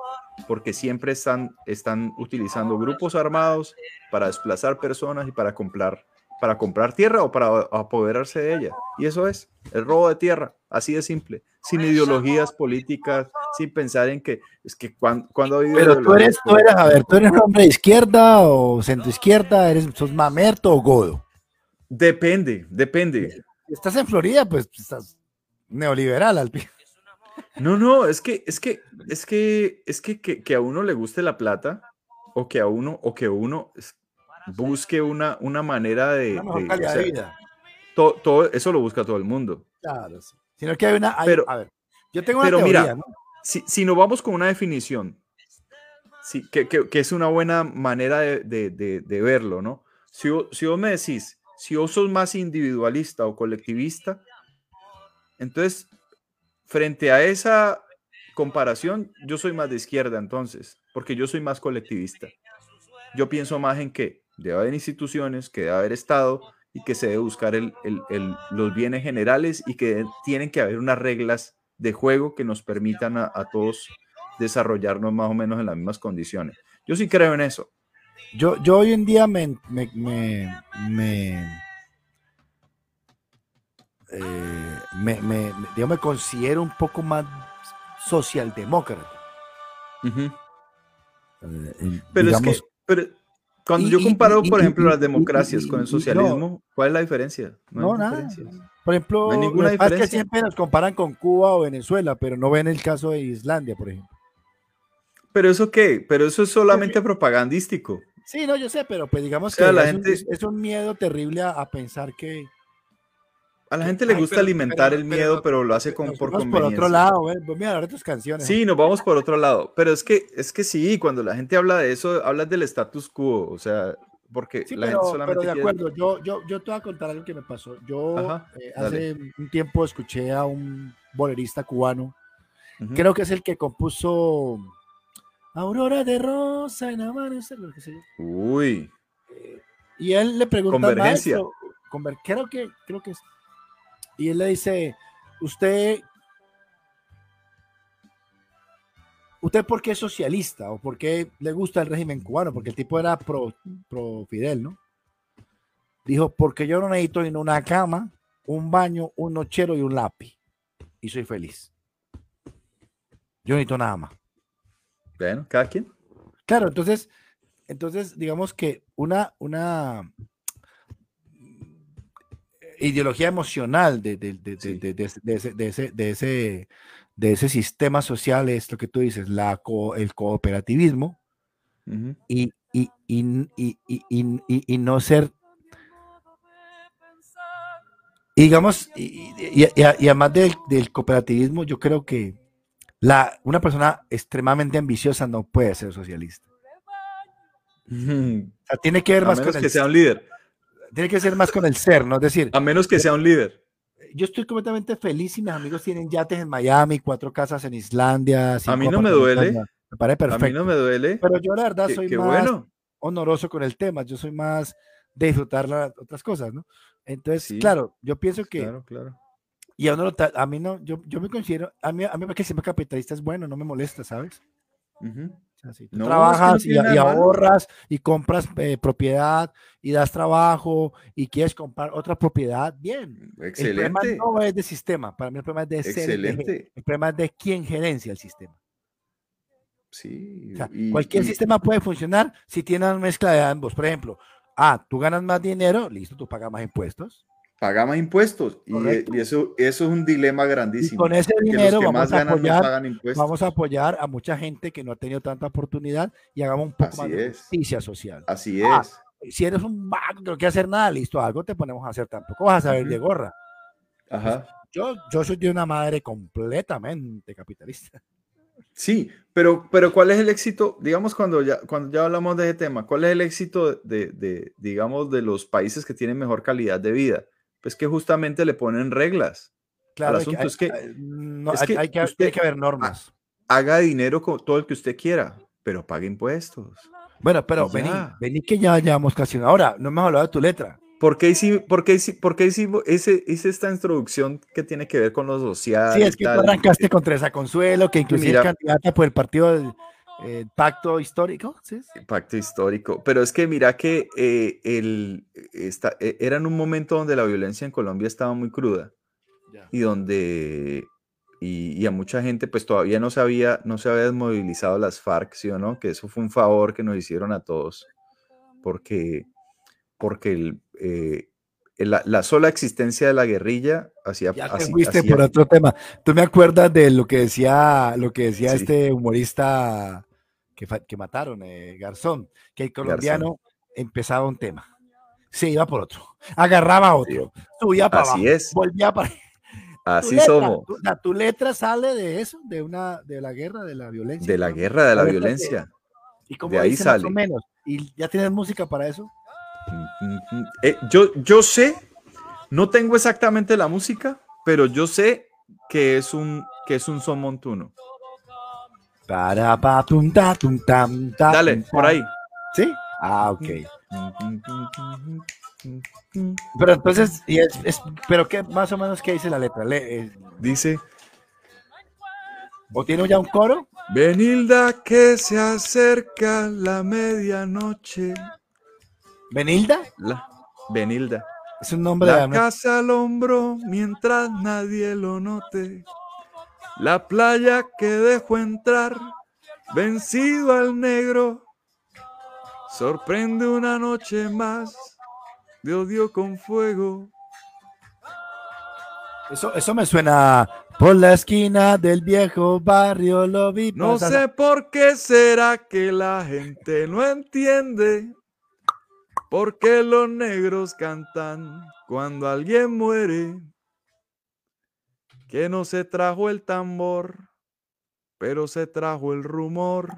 [SPEAKER 2] porque siempre están, están utilizando grupos armados para desplazar personas y para comprar, para comprar tierra o para apoderarse de ella. Y eso es el robo de tierra, así de simple, sin ideologías políticas, sin pensar en que es que cuando, cuando ha habido
[SPEAKER 1] Pero tú eres, tú eres, a ver, tú eres un hombre de izquierda o centro izquierda, eres, sos mamerto o godo.
[SPEAKER 2] Depende, depende.
[SPEAKER 1] Estás en Florida, pues estás neoliberal al pie.
[SPEAKER 2] No, no, es que, es que, es que, es que, que, que a uno le guste la plata o que a uno, o que uno busque una, una manera de,
[SPEAKER 1] Una mejor
[SPEAKER 2] de- o
[SPEAKER 1] calidad
[SPEAKER 2] sea,
[SPEAKER 1] de vida.
[SPEAKER 2] to- todo, eso lo busca todo el mundo.
[SPEAKER 1] Claro, sí. Sino que hay una. hay-
[SPEAKER 2] Pero-
[SPEAKER 1] a ver, yo tengo una
[SPEAKER 2] pero
[SPEAKER 1] teoría,
[SPEAKER 2] mira,
[SPEAKER 1] ¿no?
[SPEAKER 2] Si, si nos vamos con una definición, sí, que, que- que es una buena manera de, de- de- de verlo, ¿no? Si, si vos me decís, si vos sos más individualista o colectivista, entonces, frente a esa comparación, yo soy más de izquierda entonces, porque yo soy más colectivista. Yo pienso más en que debe haber instituciones, que debe haber Estado y que se debe buscar el- el- el- los bienes generales y que tienen que haber unas reglas de juego que nos permitan a, a todos desarrollarnos más o menos en las mismas condiciones. Yo sí creo en eso.
[SPEAKER 1] Yo, yo hoy en día me, me, me, me, eh, me- considero un poco más socialdemócrata. Eh,
[SPEAKER 2] Pero
[SPEAKER 1] digamos,
[SPEAKER 2] es que, pero cuando
[SPEAKER 1] y-
[SPEAKER 2] yo comparo,
[SPEAKER 1] y-
[SPEAKER 2] por
[SPEAKER 1] y-
[SPEAKER 2] ejemplo, las democracias con el
[SPEAKER 1] no.
[SPEAKER 2] socialismo, ¿cuál es la diferencia?
[SPEAKER 1] No,
[SPEAKER 2] hay
[SPEAKER 1] nada. por ejemplo,
[SPEAKER 2] no ninguna
[SPEAKER 1] es que siempre nos comparan con Cuba o Venezuela, pero no ven el caso de Islandia, por ejemplo.
[SPEAKER 2] Pero eso qué? Pero eso es solamente propagandístico.
[SPEAKER 1] Sí, no, yo sé, pero pues digamos
[SPEAKER 2] O sea,
[SPEAKER 1] que
[SPEAKER 2] la
[SPEAKER 1] es,
[SPEAKER 2] gente-
[SPEAKER 1] un, es- es un miedo terrible a, a pensar que
[SPEAKER 2] A la gente le
[SPEAKER 1] Ay,
[SPEAKER 2] gusta
[SPEAKER 1] pero-
[SPEAKER 2] alimentar
[SPEAKER 1] pero-
[SPEAKER 2] el miedo, pero lo hace con,
[SPEAKER 1] nos
[SPEAKER 2] por
[SPEAKER 1] por
[SPEAKER 2] conveniencia.
[SPEAKER 1] otro lado, ¿eh? Mira, ahora tus canciones.
[SPEAKER 2] Sí, nos vamos por otro lado. Pero es que, es que sí, cuando la gente habla de eso, hablas del status quo. O sea, porque
[SPEAKER 1] Sí,
[SPEAKER 2] la gente solamente
[SPEAKER 1] pero de
[SPEAKER 2] quiere-
[SPEAKER 1] acuerdo, yo, yo, yo te voy a contar algo que me pasó. Yo
[SPEAKER 2] Ajá,
[SPEAKER 1] eh, hace un tiempo escuché a un bolerista cubano, creo que es el que compuso Aurora de Rosa en Amanecer, lo que sé.
[SPEAKER 2] Uy,
[SPEAKER 1] Y él le pregunta
[SPEAKER 2] Convergencia.
[SPEAKER 1] maestro, conver- creo que, creo que es. Y él le dice, usted, ¿usted por qué es socialista? ¿O por qué le gusta el régimen cubano? Porque el tipo era pro, pro Fidel, ¿no? Dijo, porque yo no necesito ni una cama, un baño, un nochero y un lápiz. Y soy feliz. Yo necesito nada más.
[SPEAKER 2] bueno, cada quien.
[SPEAKER 1] Claro, entonces, entonces digamos que una, una ideología emocional de, de- de-
[SPEAKER 2] Sí.
[SPEAKER 1] ese, de, ese, de, ese, de ese sistema social es lo que tú dices, la co- el cooperativismo
[SPEAKER 2] Ujú.
[SPEAKER 1] y, y, y, y, y- no ser... Y digamos, y, y- y- y además del, del cooperativismo, yo creo que la, una persona extremadamente ambiciosa no puede ser socialista.
[SPEAKER 2] Ujú.
[SPEAKER 1] O sea, tiene que ver
[SPEAKER 2] A
[SPEAKER 1] más
[SPEAKER 2] menos
[SPEAKER 1] con
[SPEAKER 2] que sea un líder.
[SPEAKER 1] Tiene que ser más con el ser, ¿no? Es decir,
[SPEAKER 2] A menos que sea un líder.
[SPEAKER 1] yo estoy completamente feliz y mis amigos tienen yates en Miami, cuatro casas en Islandia. cinco
[SPEAKER 2] mí no me duele.
[SPEAKER 1] Me parece
[SPEAKER 2] A
[SPEAKER 1] perfecto.
[SPEAKER 2] mí no me duele.
[SPEAKER 1] Pero yo la verdad soy más
[SPEAKER 2] bueno.
[SPEAKER 1] honoroso con el tema, yo soy más de disfrutar las otras cosas, ¿no? Entonces,
[SPEAKER 2] Sí,
[SPEAKER 1] claro, yo pienso que,
[SPEAKER 2] Claro, claro.
[SPEAKER 1] y a, uno lo a mí no, yo, yo me considero, a mí, a mí que sistema capitalista es bueno, no me molesta, ¿sabes? O sea, si tú
[SPEAKER 2] No, es que no
[SPEAKER 1] trabajas y, ahorras y compras eh, propiedad y das trabajo y quieres comprar otra propiedad, bien. El problema
[SPEAKER 2] Excelente.
[SPEAKER 1] no es de sistema, para mí el problema es de ser,
[SPEAKER 2] Excelente.
[SPEAKER 1] el problema es de quién gerencia el sistema.
[SPEAKER 2] Sí.
[SPEAKER 1] O sea,
[SPEAKER 2] y-
[SPEAKER 1] cualquier
[SPEAKER 2] y-
[SPEAKER 1] sistema puede funcionar si tiene una mezcla de ambos. Por ejemplo, ah, tú ganas más dinero, listo, tú pagas más impuestos.
[SPEAKER 2] Paga más impuestos. Y,
[SPEAKER 1] Correcto.
[SPEAKER 2] y eso, eso es un dilema
[SPEAKER 1] Y
[SPEAKER 2] grandísimo.
[SPEAKER 1] con ese
[SPEAKER 2] que
[SPEAKER 1] dinero
[SPEAKER 2] que
[SPEAKER 1] vamos a
[SPEAKER 2] no
[SPEAKER 1] apoyar,
[SPEAKER 2] pagan impuestos.
[SPEAKER 1] vamos a apoyar a mucha gente que no ha tenido tanta oportunidad y hagamos un poco
[SPEAKER 2] Así
[SPEAKER 1] más de justicia social.
[SPEAKER 2] Así
[SPEAKER 1] Ah,
[SPEAKER 2] es.
[SPEAKER 1] Si eres un vago que no quiere hacer nada, listo, algo te ponemos a hacer. Tampoco vas a saber de gorra.
[SPEAKER 2] Ajá.
[SPEAKER 1] Yo, yo soy de una madre completamente capitalista.
[SPEAKER 2] Sí, pero, pero ¿cuál es el éxito? Digamos, cuando ya, cuando ya hablamos de ese tema, ¿cuál es el éxito de, de, digamos, de los países que tienen mejor calidad de vida? Pues que justamente le ponen reglas.
[SPEAKER 1] Claro,
[SPEAKER 2] el asunto
[SPEAKER 1] hay,
[SPEAKER 2] es que,
[SPEAKER 1] hay- no,
[SPEAKER 2] es que
[SPEAKER 1] hay que,
[SPEAKER 2] usted-
[SPEAKER 1] tiene que haber normas.
[SPEAKER 2] haga dinero con todo el que usted quiera, pero pague impuestos.
[SPEAKER 1] Bueno, pero vení, vení que ya llevamos casi una hora. No hemos hablado de tu letra.
[SPEAKER 2] ¿Por qué, hice, por qué, hice- por qué hice, hice esta introducción que tiene que ver con lo social?
[SPEAKER 1] Sí, es que tú arrancaste con Teresa Consuelo, que inclusive
[SPEAKER 2] Mira.
[SPEAKER 1] es candidata por el partido del eh, Pacto Histórico. ¿sí?
[SPEAKER 2] Pacto histórico. Pero es que mira que eh, el, esta- e- era en un momento donde la violencia en Colombia estaba muy cruda y donde y, y a mucha gente pues todavía no se había, no se había desmovilizado las FARC, ¿sí o no? Que eso fue un favor que nos hicieron a todos porque, porque el, eh, la, la sola existencia de la guerrilla hacía...
[SPEAKER 1] Ya te fuiste
[SPEAKER 2] hacía-
[SPEAKER 1] por otro tema. ¿Tú me acuerdas de lo que decía, lo que decía
[SPEAKER 2] Sí.
[SPEAKER 1] este humorista que, que mataron, eh, Garzón? Que el colombiano empezaba un tema, se iba por otro, agarraba otro, subía para
[SPEAKER 2] Así
[SPEAKER 1] abajo,
[SPEAKER 2] es.
[SPEAKER 1] volvía para [LAUGHS] tu
[SPEAKER 2] Así
[SPEAKER 1] letra,
[SPEAKER 2] somos,
[SPEAKER 1] tu, tu letra sale de eso, de una, de la guerra, de la violencia.
[SPEAKER 2] de la
[SPEAKER 1] ¿no?
[SPEAKER 2] guerra, de la
[SPEAKER 1] La
[SPEAKER 2] violencia.
[SPEAKER 1] Y como
[SPEAKER 2] de ahí
[SPEAKER 1] dice más o
[SPEAKER 2] sale.
[SPEAKER 1] menos, y ya tienes música para eso.
[SPEAKER 2] Eh, yo, yo sé, no tengo exactamente la música, pero yo sé que es un, que es un son montuno.
[SPEAKER 1] Para pa tum ta tum tam ta,
[SPEAKER 2] Dale, por ahí.
[SPEAKER 1] ¿Sí? Ah, ok. Pero entonces, y es, es- pero qué más o menos qué dice la letra, Le- eh,
[SPEAKER 2] Dice,
[SPEAKER 1] o tiene ya un coro,
[SPEAKER 2] Benilda que se acerca la medianoche.
[SPEAKER 1] Benilda,
[SPEAKER 2] La, Benilda.
[SPEAKER 1] es un nombre de
[SPEAKER 2] La casa al hombro mientras nadie lo note. La playa que dejó entrar, vencido al negro. Sorprende una noche más de odio con fuego.
[SPEAKER 1] Eso, eso me suena por la esquina del viejo barrio lo vi
[SPEAKER 2] No sé por qué será que la gente no entiende. Por qué los negros cantan cuando alguien muere. Que no se trajo el tambor, pero se trajo el rumor.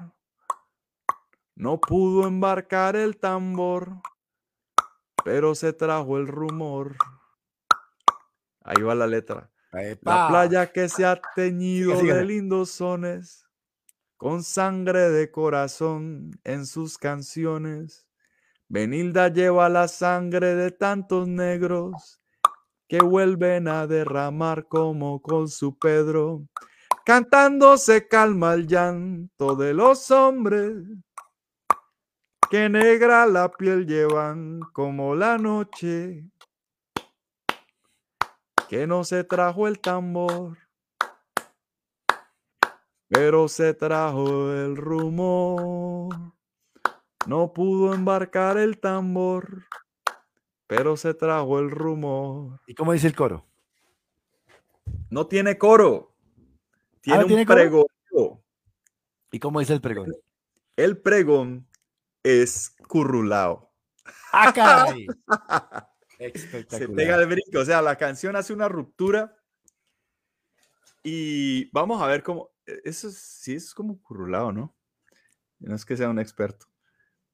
[SPEAKER 2] No pudo embarcar el tambor, pero se trajo el rumor. Ahí va la letra. La playa que se ha teñido de lindos sones, con sangre de corazón en sus canciones. Benilda lleva la sangre de tantos negros que vuelven a derramar como con su Pedro. Cantando se calma el llanto de los hombres que negra la piel llevan como la noche que no se trajo el tambor, pero se trajo el rumor. No pudo embarcar el tambor, pero se trajo el rumor.
[SPEAKER 1] ¿Y cómo dice el coro?
[SPEAKER 2] No tiene coro, tiene
[SPEAKER 1] ¿no
[SPEAKER 2] un
[SPEAKER 1] tiene coro?
[SPEAKER 2] pregón.
[SPEAKER 1] ¿Y cómo dice el pregón?
[SPEAKER 2] El pregón es currulao.
[SPEAKER 1] ¡Ah, caray! [LAUGHS]
[SPEAKER 2] Se pega el brinco. O sea, la canción hace una ruptura. Y vamos a ver cómo. e- Eso es- sí es como currulado, ¿no? No es que sea un experto.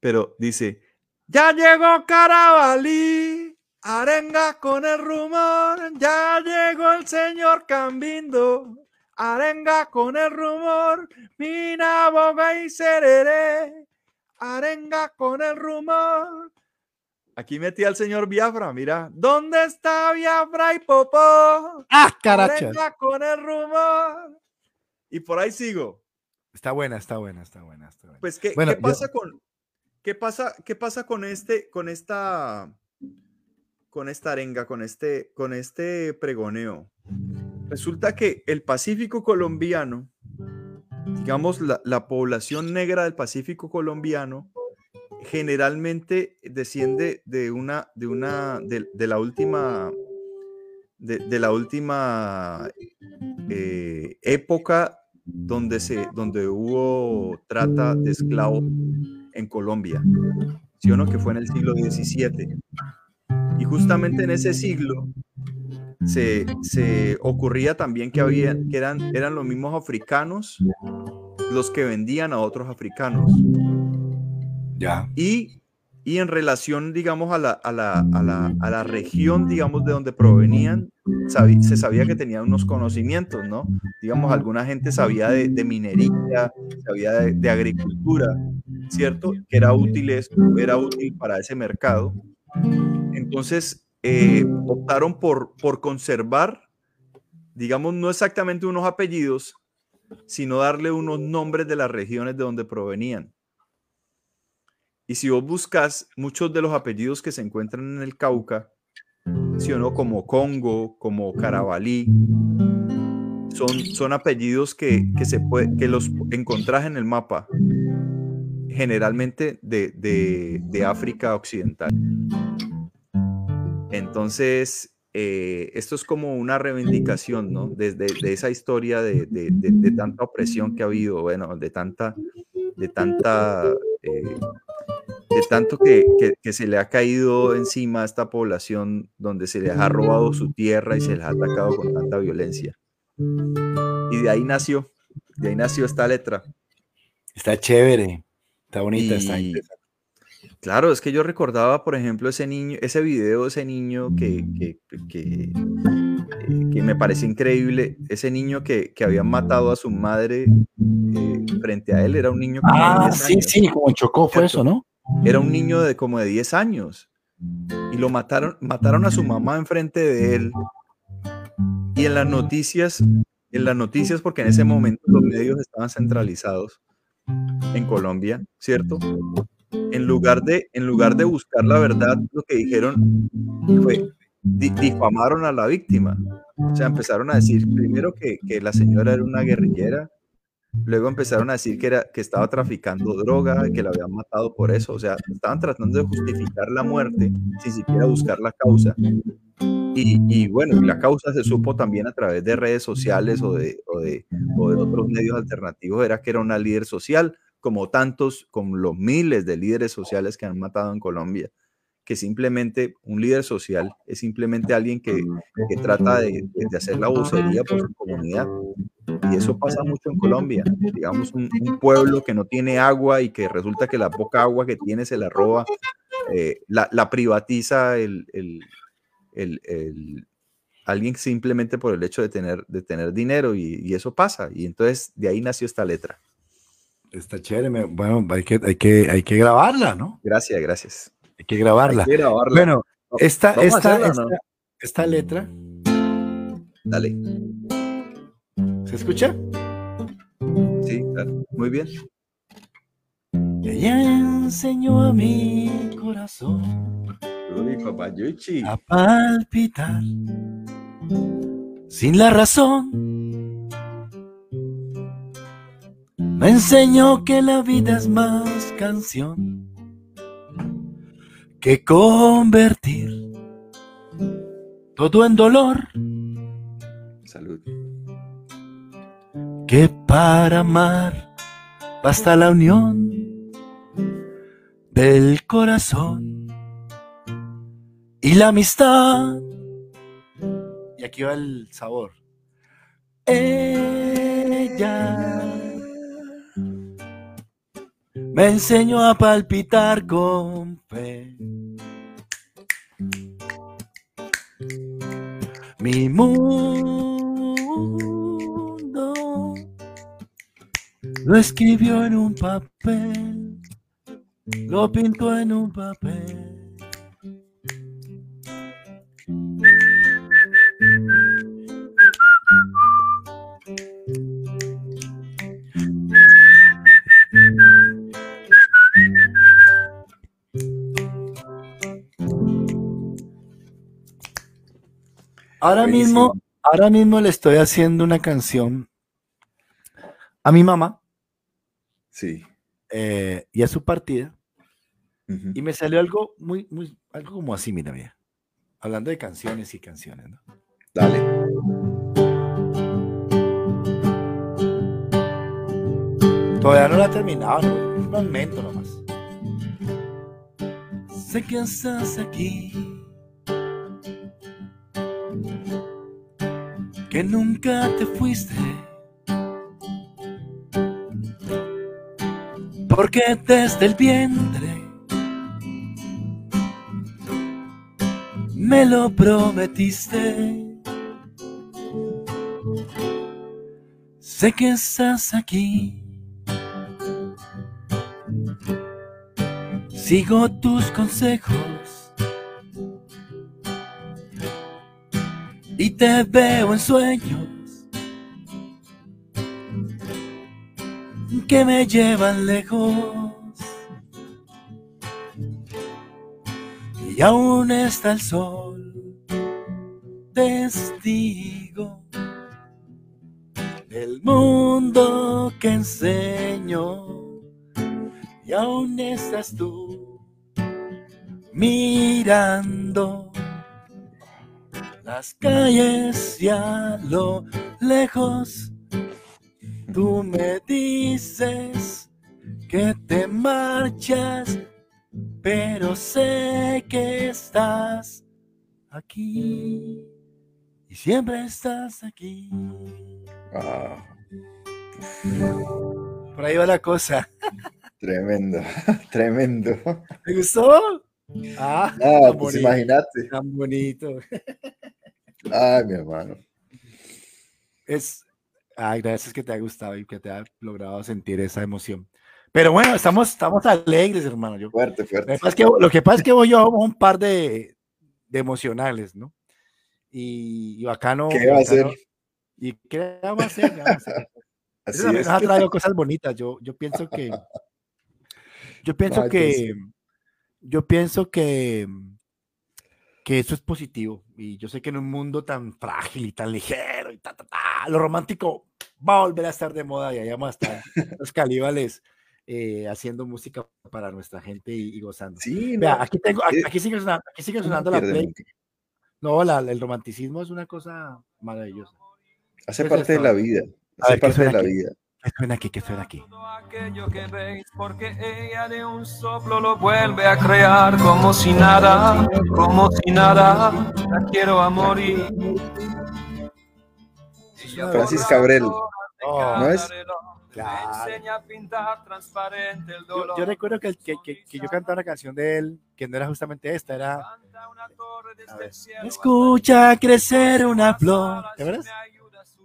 [SPEAKER 2] Pero dice: Ya llegó Carabalí, arenga con el rumor. Ya llegó el señor Cambindo, arenga con el rumor. Mina, boga y sereré, arenga con el rumor. Aquí metí al señor Biafra, mira. ¿Dónde está Biafra y Popó?
[SPEAKER 1] ¡Ah, caracha!
[SPEAKER 2] Arenga con el rumor. Y por ahí sigo.
[SPEAKER 1] Está buena, está buena, está buena. Está buena.
[SPEAKER 2] Pues, ¿qué,
[SPEAKER 1] Bueno,
[SPEAKER 2] qué
[SPEAKER 1] yo-
[SPEAKER 2] pasa con qué pasa, qué pasa con este, con esta, con esta arenga, con este, con este pregoneo? Resulta que el Pacífico colombiano, digamos, la, la población negra del Pacífico colombiano, generalmente desciende de una, de una, de, la última, de, de la última eh, época donde se, donde hubo trata de esclavos en Colombia, ¿sí o no? Que fue en el siglo XVII. Y justamente en ese siglo se, se ocurría también que, había, que eran, eran los mismos africanos los que vendían a otros africanos.
[SPEAKER 1] Ya.
[SPEAKER 2] Y, y en relación, digamos, a la, a la, a la, a la región, digamos, de donde provenían, se sabía que tenían unos conocimientos, ¿no? Digamos, alguna gente sabía de, de minería, sabía de, de agricultura, ¿cierto? Que era útil, eso, era útil para ese mercado. Entonces, eh, optaron por, por conservar, digamos, no exactamente unos apellidos, sino darle unos nombres de las regiones de donde provenían. Y si vos buscas muchos de los apellidos que se encuentran en el Cauca, ¿sí o no? Como Congo, como Carabalí, son, son apellidos que, que se puede, que los encontrás en el mapa, generalmente de, de- de África Occidental. Entonces, eh, esto es como una reivindicación, ¿no? Desde de esa historia de, de- de- tanta opresión que ha habido, bueno, de tanta, de tanta, eh, de tanto que- que se le ha caído encima a esta población, donde se les ha robado su tierra y se les ha atacado con tanta violencia. Y de ahí nació, de ahí nació esta letra.
[SPEAKER 1] Está chévere. Está bonita, está interesante.
[SPEAKER 2] Claro, es que yo recordaba, por ejemplo, ese niño, ese video de ese niño que, que, que, eh, que me parece increíble, ese niño que, que habían matado a su madre eh, frente a él, era un niño como de
[SPEAKER 1] Ah,
[SPEAKER 2] 10
[SPEAKER 1] sí,
[SPEAKER 2] años.
[SPEAKER 1] sí, como Chocó fue
[SPEAKER 2] ¿cierto?
[SPEAKER 1] eso, ¿no?
[SPEAKER 2] Era un niño de como de 10 años y lo mataron, mataron a su mamá enfrente de él. Y en las noticias, en las noticias, porque en ese momento los medios estaban centralizados en Colombia, ¿cierto? En lugar de, en lugar de buscar la verdad, lo que dijeron fue, di- difamaron a la víctima. O sea, empezaron a decir primero que, que la señora era una guerrillera, luego empezaron a decir que, era, que estaba traficando droga, que la habían matado por eso. O sea, estaban tratando de justificar la muerte sin siquiera buscar la causa. Y, y bueno, la causa se supo también a través de redes sociales o de, o, de, o de otros medios alternativos, era que era una líder social, como tantos, como los miles de líderes sociales que han matado en Colombia, que simplemente un líder social es simplemente alguien que, que trata de, de hacer la vocería por su comunidad. Y eso pasa mucho en Colombia. Digamos, un, un pueblo que no tiene agua y que resulta que la poca agua que tiene se la roba, eh, la, la privatiza el, el, el, el- alguien simplemente por el hecho de tener, de tener dinero y, y eso pasa. Y entonces de ahí nació esta letra.
[SPEAKER 1] Está chévere. Bueno, hay que, hay que, hay que grabarla, ¿no?
[SPEAKER 2] Gracias, gracias.
[SPEAKER 1] Hay que grabarla.
[SPEAKER 2] Hay que grabarla.
[SPEAKER 1] Bueno, esta, esta, esta letra,
[SPEAKER 2] Dale.
[SPEAKER 1] ¿se escucha?
[SPEAKER 2] Sí, claro. Muy bien.
[SPEAKER 1] Ella enseñó a mi corazón A palpitar sin la razón. Me enseñó que la vida es más canción que convertir todo en dolor,
[SPEAKER 2] Salud.
[SPEAKER 1] que para amar basta la unión del corazón y la amistad. Y aquí va el sabor. Ella me enseñó a palpitar con fe. Mi mundo lo escribió en un papel, lo pintó en un papel. Ahora mismo, ahora mismo le estoy haciendo una canción a mi mamá
[SPEAKER 2] Sí.
[SPEAKER 1] eh, y a su partida y me salió algo muy, muy, algo como así, mira, mira. Hablando de canciones y canciones, ¿no?
[SPEAKER 2] Dale.
[SPEAKER 1] Todavía no la he terminado, ¿no? un momento nomás. Sé que estás aquí, que nunca te fuiste, porque desde el vientre me lo prometiste. Sé que estás aquí. Sigo tus consejos y te veo en sueños que me llevan lejos. Y aún está el sol testigo del mundo que enseño. Y aún estás tú mirando las calles y a lo lejos Tú me dices que te marchas, pero sé que estás aquí y siempre estás aquí.
[SPEAKER 2] Ah,
[SPEAKER 1] Por ahí va la cosa.
[SPEAKER 2] tremendo, [LAUGHS] tremendo.
[SPEAKER 1] ¿Te gustó? Ah,
[SPEAKER 2] Ah, pues
[SPEAKER 1] bonito,
[SPEAKER 2] imagínate.
[SPEAKER 1] tan bonito.
[SPEAKER 2] Ay, mi hermano.
[SPEAKER 1] Es, ay, gracias que te haya gustado y que te haya logrado sentir esa emoción. Pero bueno, estamos, estamos alegres, hermano. Yo,
[SPEAKER 2] Fuerte,
[SPEAKER 1] Lo
[SPEAKER 2] fuerte.
[SPEAKER 1] es que, lo que, pasa es que voy yo a un par de, de emocionales, ¿no? Y, y bacano.
[SPEAKER 2] ¿Qué va a hacer?
[SPEAKER 1] ¿Y qué vamos a hacer? ¿Qué vamos a hacer? [LAUGHS]
[SPEAKER 2] Así
[SPEAKER 1] Eso
[SPEAKER 2] es.
[SPEAKER 1] nos ha traído cosas bonitas. Yo, yo pienso que. Yo pienso que. Yo pienso que. Que eso es positivo. Y yo sé que en un mundo tan frágil y tan ligero y ta, ta, ta, lo romántico va a volver a estar de moda y allá vamos a estar [LAUGHS] los calíbales eh, haciendo música para nuestra gente y, y gozando.
[SPEAKER 2] Sí,
[SPEAKER 1] Vea,
[SPEAKER 2] no,
[SPEAKER 1] aquí tengo, aquí, aquí sigue sonando, aquí sigue
[SPEAKER 2] no
[SPEAKER 1] sonando la play. No, la- el romanticismo es una cosa maravillosa.
[SPEAKER 2] Hace
[SPEAKER 1] ¿Qué es
[SPEAKER 2] parte de la vida. Hace
[SPEAKER 1] ver, ¿qué
[SPEAKER 2] parte de la
[SPEAKER 1] aquí?
[SPEAKER 2] vida.
[SPEAKER 1] ¿Qué suena aquí? ¿Qué suena aquí?
[SPEAKER 4] Todo aquello que veis, porque ella de un soplo lo vuelve a crear como si nada, como si nada, la quiero a morir. Ella
[SPEAKER 2] Francis Cabrel.
[SPEAKER 1] Oh,
[SPEAKER 2] ¿no es?
[SPEAKER 1] Claro. Yo, recuerdo que, que, que, que yo cantaba una canción de él, que no era justamente esta, era
[SPEAKER 4] Levanta una torre desde
[SPEAKER 1] A ver.
[SPEAKER 4] el cielo
[SPEAKER 1] Escucha crecer una flor. ¿Te acuerdas?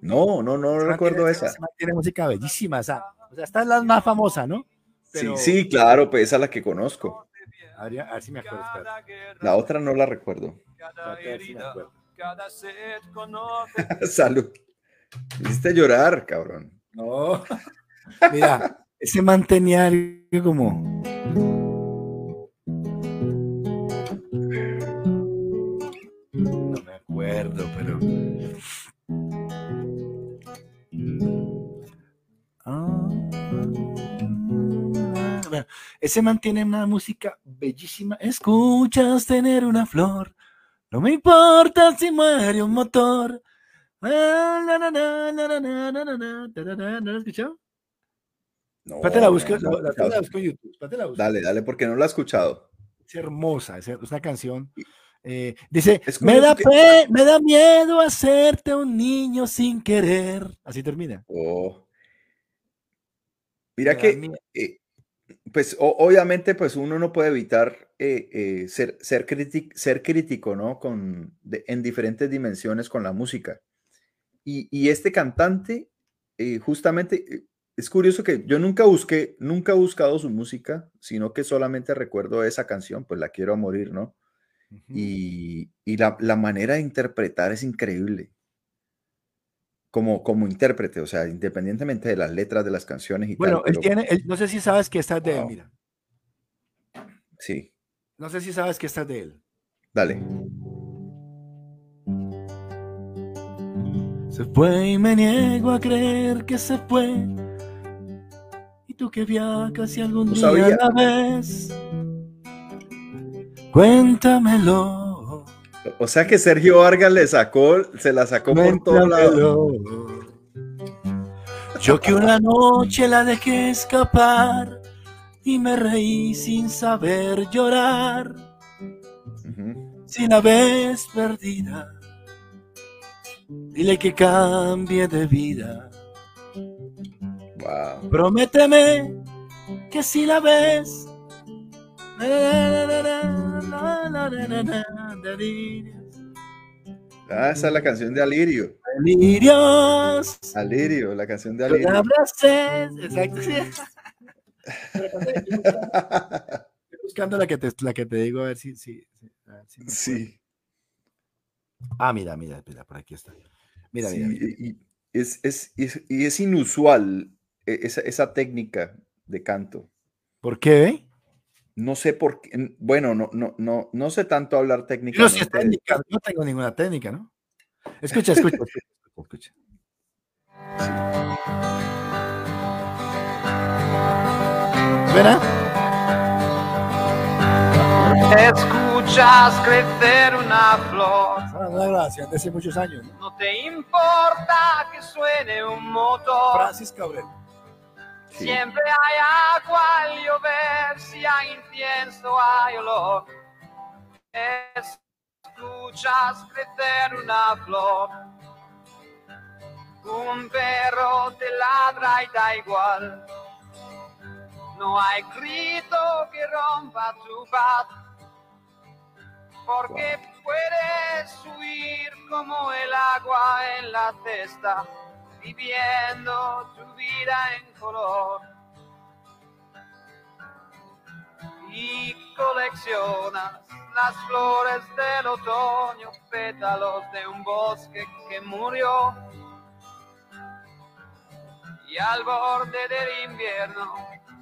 [SPEAKER 2] No, no, no
[SPEAKER 1] Se
[SPEAKER 2] recuerdo esa.
[SPEAKER 1] se mantiene música bellísima, esa. O sea, esta es la más famosa, ¿no? Pero-
[SPEAKER 2] Sí, sí, claro, pues esa es la que conozco.
[SPEAKER 1] A ver, a ver si me acuerdo.
[SPEAKER 2] La otra no la recuerdo.
[SPEAKER 1] a ver si me acuerdo. [LAUGHS]
[SPEAKER 2] Salud. Me hiciste llorar, cabrón.
[SPEAKER 1] No. [LAUGHS] Mira, ese mantenía algo como. Ese mantiene una música bellísima. Escuchas tener una flor. No me importa si muere un motor. ¿No lo escuchado?
[SPEAKER 2] No,
[SPEAKER 1] la busco,
[SPEAKER 2] no,
[SPEAKER 1] la, busco en YouTube.
[SPEAKER 2] Dale, dale, porque no la he escuchado.
[SPEAKER 1] Es hermosa, es una canción. Eh, dice, me da, me da miedo hacerte un niño sin querer. Así termina.
[SPEAKER 2] Oh. Mira que eh, pues o- obviamente, pues uno no puede evitar eh, eh, ser, ser, criti- ser crítico, ¿no? Con, de- en diferentes dimensiones con la música. Y, y este cantante, eh, justamente, es curioso que yo nunca busqué, nunca he buscado su música, sino que solamente recuerdo esa canción, pues la quiero a morir, ¿no? Y, y la, la manera de interpretar es increíble. Como, como intérprete, o sea, independientemente de las letras de las canciones y
[SPEAKER 1] Bueno,
[SPEAKER 2] tal.
[SPEAKER 1] él tiene, él- no sé si sabes que esta es de él, mira.
[SPEAKER 2] Sí,
[SPEAKER 1] No sé si sabes que esta es de él.
[SPEAKER 2] dale.
[SPEAKER 1] Se fue y me niego a creer que se fue. Y tú que viajas y algún
[SPEAKER 2] No
[SPEAKER 1] día
[SPEAKER 2] sabía.
[SPEAKER 1] la ves. Cuéntamelo.
[SPEAKER 2] O sea que Sergio Vargas le sacó, se la sacó por todos lados.
[SPEAKER 1] Yo que una noche la dejé escapar y me reí sin saber llorar. Si la ves perdida, dile que cambie de vida.
[SPEAKER 2] Wow.
[SPEAKER 1] Prométeme que si la ves.
[SPEAKER 2] Ah, esa es la canción de Alirio.
[SPEAKER 1] Delirios.
[SPEAKER 2] Alirio, la canción de Alirio.
[SPEAKER 1] Exacto, sí. Estoy buscando la que te, la que te digo, a ver si. si, a ver si
[SPEAKER 2] Sí.
[SPEAKER 1] Ah, mira, mira, mira, por aquí está. Mira,
[SPEAKER 2] sí,
[SPEAKER 1] mira, mira.
[SPEAKER 2] y, es, es- y es inusual e- esa, esa técnica de canto.
[SPEAKER 1] ¿Por qué?
[SPEAKER 2] No sé por qué, bueno, no, no, no, no sé tanto hablar
[SPEAKER 1] Yo no
[SPEAKER 2] técnicamente.
[SPEAKER 1] sé
[SPEAKER 2] de-
[SPEAKER 1] técnica, no tengo ninguna técnica, ¿no? Escucha, escucha, escucha, escucha.
[SPEAKER 4] Escuchas crecer una flor.
[SPEAKER 1] Es una grabación de hace muchos años, ¿no?
[SPEAKER 4] No te importa que suene un motor.
[SPEAKER 1] Francis Cabrera.
[SPEAKER 4] Siempre hay agua al llover, si hay incienso hay olor. Escuchas crecer una flor. Un perro te ladra y da igual. No hay grito que rompa tu paz. Porque puedes huir como el agua en la cesta viviendo tu vida en color. Y coleccionas las flores del otoño, pétalos de un bosque que murió. Y al borde del invierno,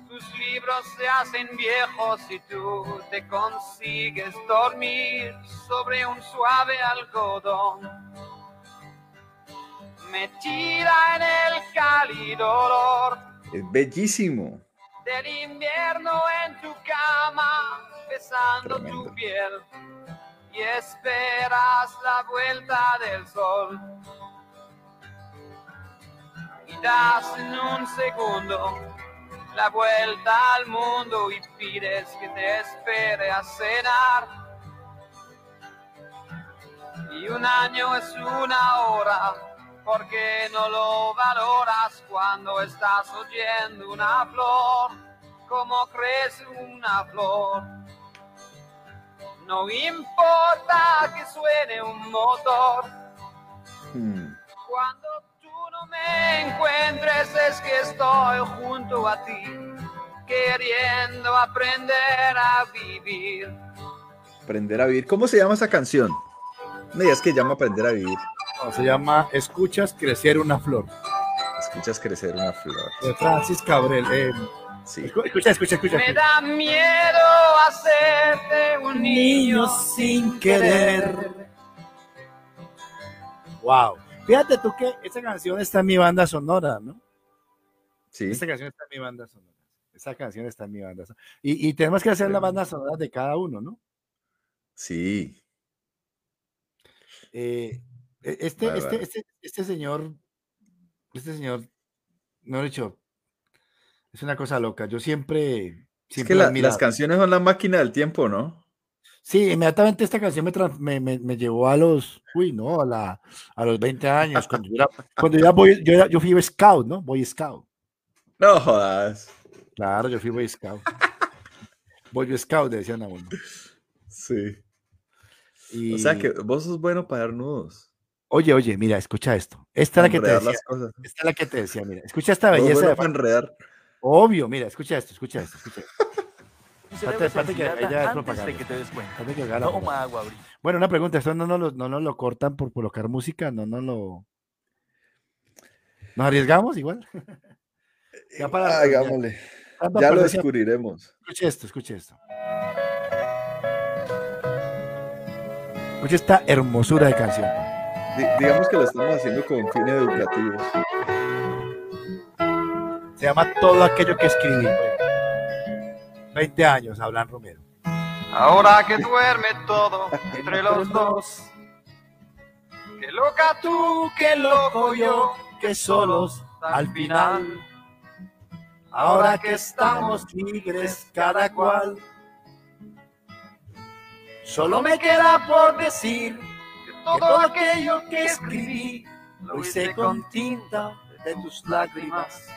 [SPEAKER 4] tus libros se hacen viejos y tú te consigues dormir sobre un suave algodón metida en el cálido olor
[SPEAKER 2] Es bellísimo.
[SPEAKER 4] del invierno en tu cama, besando
[SPEAKER 2] Tremendo.
[SPEAKER 4] tu piel y esperas la vuelta del sol. Y das en un segundo la vuelta al mundo y pides que te espere a cenar. Y un año es una hora, porque no lo valoras cuando estás oyendo una flor, como crece una flor. No importa que suene un motor,
[SPEAKER 2] Hmm.
[SPEAKER 4] cuando tú no me encuentres es que estoy junto a ti, queriendo aprender a vivir.
[SPEAKER 2] Aprender a vivir. ¿Cómo se llama esa canción? No digas que llama Aprender a vivir.
[SPEAKER 1] Se llama Escuchas crecer una flor.
[SPEAKER 2] Escuchas crecer una flor.
[SPEAKER 1] De Francis Cabrel. Eh,
[SPEAKER 2] Sí.
[SPEAKER 1] escu- escucha, escucha, escucha.
[SPEAKER 4] Me da miedo hacerte un niño
[SPEAKER 1] sin querer. Wow. Fíjate tú que esta canción está en mi banda sonora, ¿no?
[SPEAKER 2] Sí.
[SPEAKER 1] Esta canción está en mi banda sonora. Esta canción está en mi banda sonora. Y, y tenemos que hacer la banda sonora de cada uno, ¿no?
[SPEAKER 2] Sí.
[SPEAKER 1] Eh, este,
[SPEAKER 2] Bárbaro.
[SPEAKER 1] este, este, este señor, este señor, no he dicho, es una cosa loca. Yo siempre,
[SPEAKER 2] Es
[SPEAKER 1] siempre
[SPEAKER 2] que la-
[SPEAKER 1] admirado.
[SPEAKER 2] las canciones son la máquina del tiempo, ¿no?
[SPEAKER 1] Sí, inmediatamente esta canción me, me, me- me llevó a los, uy, no, a, la, a los 20 años, cuando yo era, cuando yo era boy- yo, era- yo fui scout, ¿no? Boy scout.
[SPEAKER 2] No jodas.
[SPEAKER 1] Claro, yo fui boy scout. boy scout, decían a uno.
[SPEAKER 2] Sí.
[SPEAKER 1] Y,
[SPEAKER 2] O sea que vos sos bueno para dar nudos.
[SPEAKER 1] Oye, oye, mira, escucha esto. Esta es la que te decía. Esta es la que te decía, mira. Escucha esta belleza
[SPEAKER 2] bueno
[SPEAKER 1] de
[SPEAKER 2] para enredar.
[SPEAKER 1] Obvio, mira, escucha esto, escucha esto, escucha esto.
[SPEAKER 3] Tu cerebro
[SPEAKER 1] espérate
[SPEAKER 3] se
[SPEAKER 1] que
[SPEAKER 3] achilata
[SPEAKER 1] ella es
[SPEAKER 3] antes
[SPEAKER 1] propaganda.
[SPEAKER 3] de que te des cuenta.
[SPEAKER 1] Espérate que haga la propaganda.
[SPEAKER 3] Toma agua, Bri.
[SPEAKER 1] Bueno, una pregunta, esto no nos lo, no nos lo cortan por colocar música, no nos lo... ¿Nos arriesgamos igual? [LAUGHS] Ya para-
[SPEAKER 2] Hagámosle.
[SPEAKER 1] Tanta
[SPEAKER 2] Ya lo descubriremos.
[SPEAKER 1] Escuche esto, escuche esto. Escuche esta hermosura de canción.
[SPEAKER 2] Di- digamos que lo estamos haciendo con fines educativos.
[SPEAKER 1] Se llama Todo aquello que escribí. 20 años, Hablan Romero.
[SPEAKER 4] Ahora que duerme todo entre los dos. Que loca tú, que loco yo,
[SPEAKER 1] que solos al final. Ahora que estamos libres cada cual. Solo me queda por decir
[SPEAKER 4] todo aquello
[SPEAKER 1] que escribí lo hice con tinta de tus lágrimas.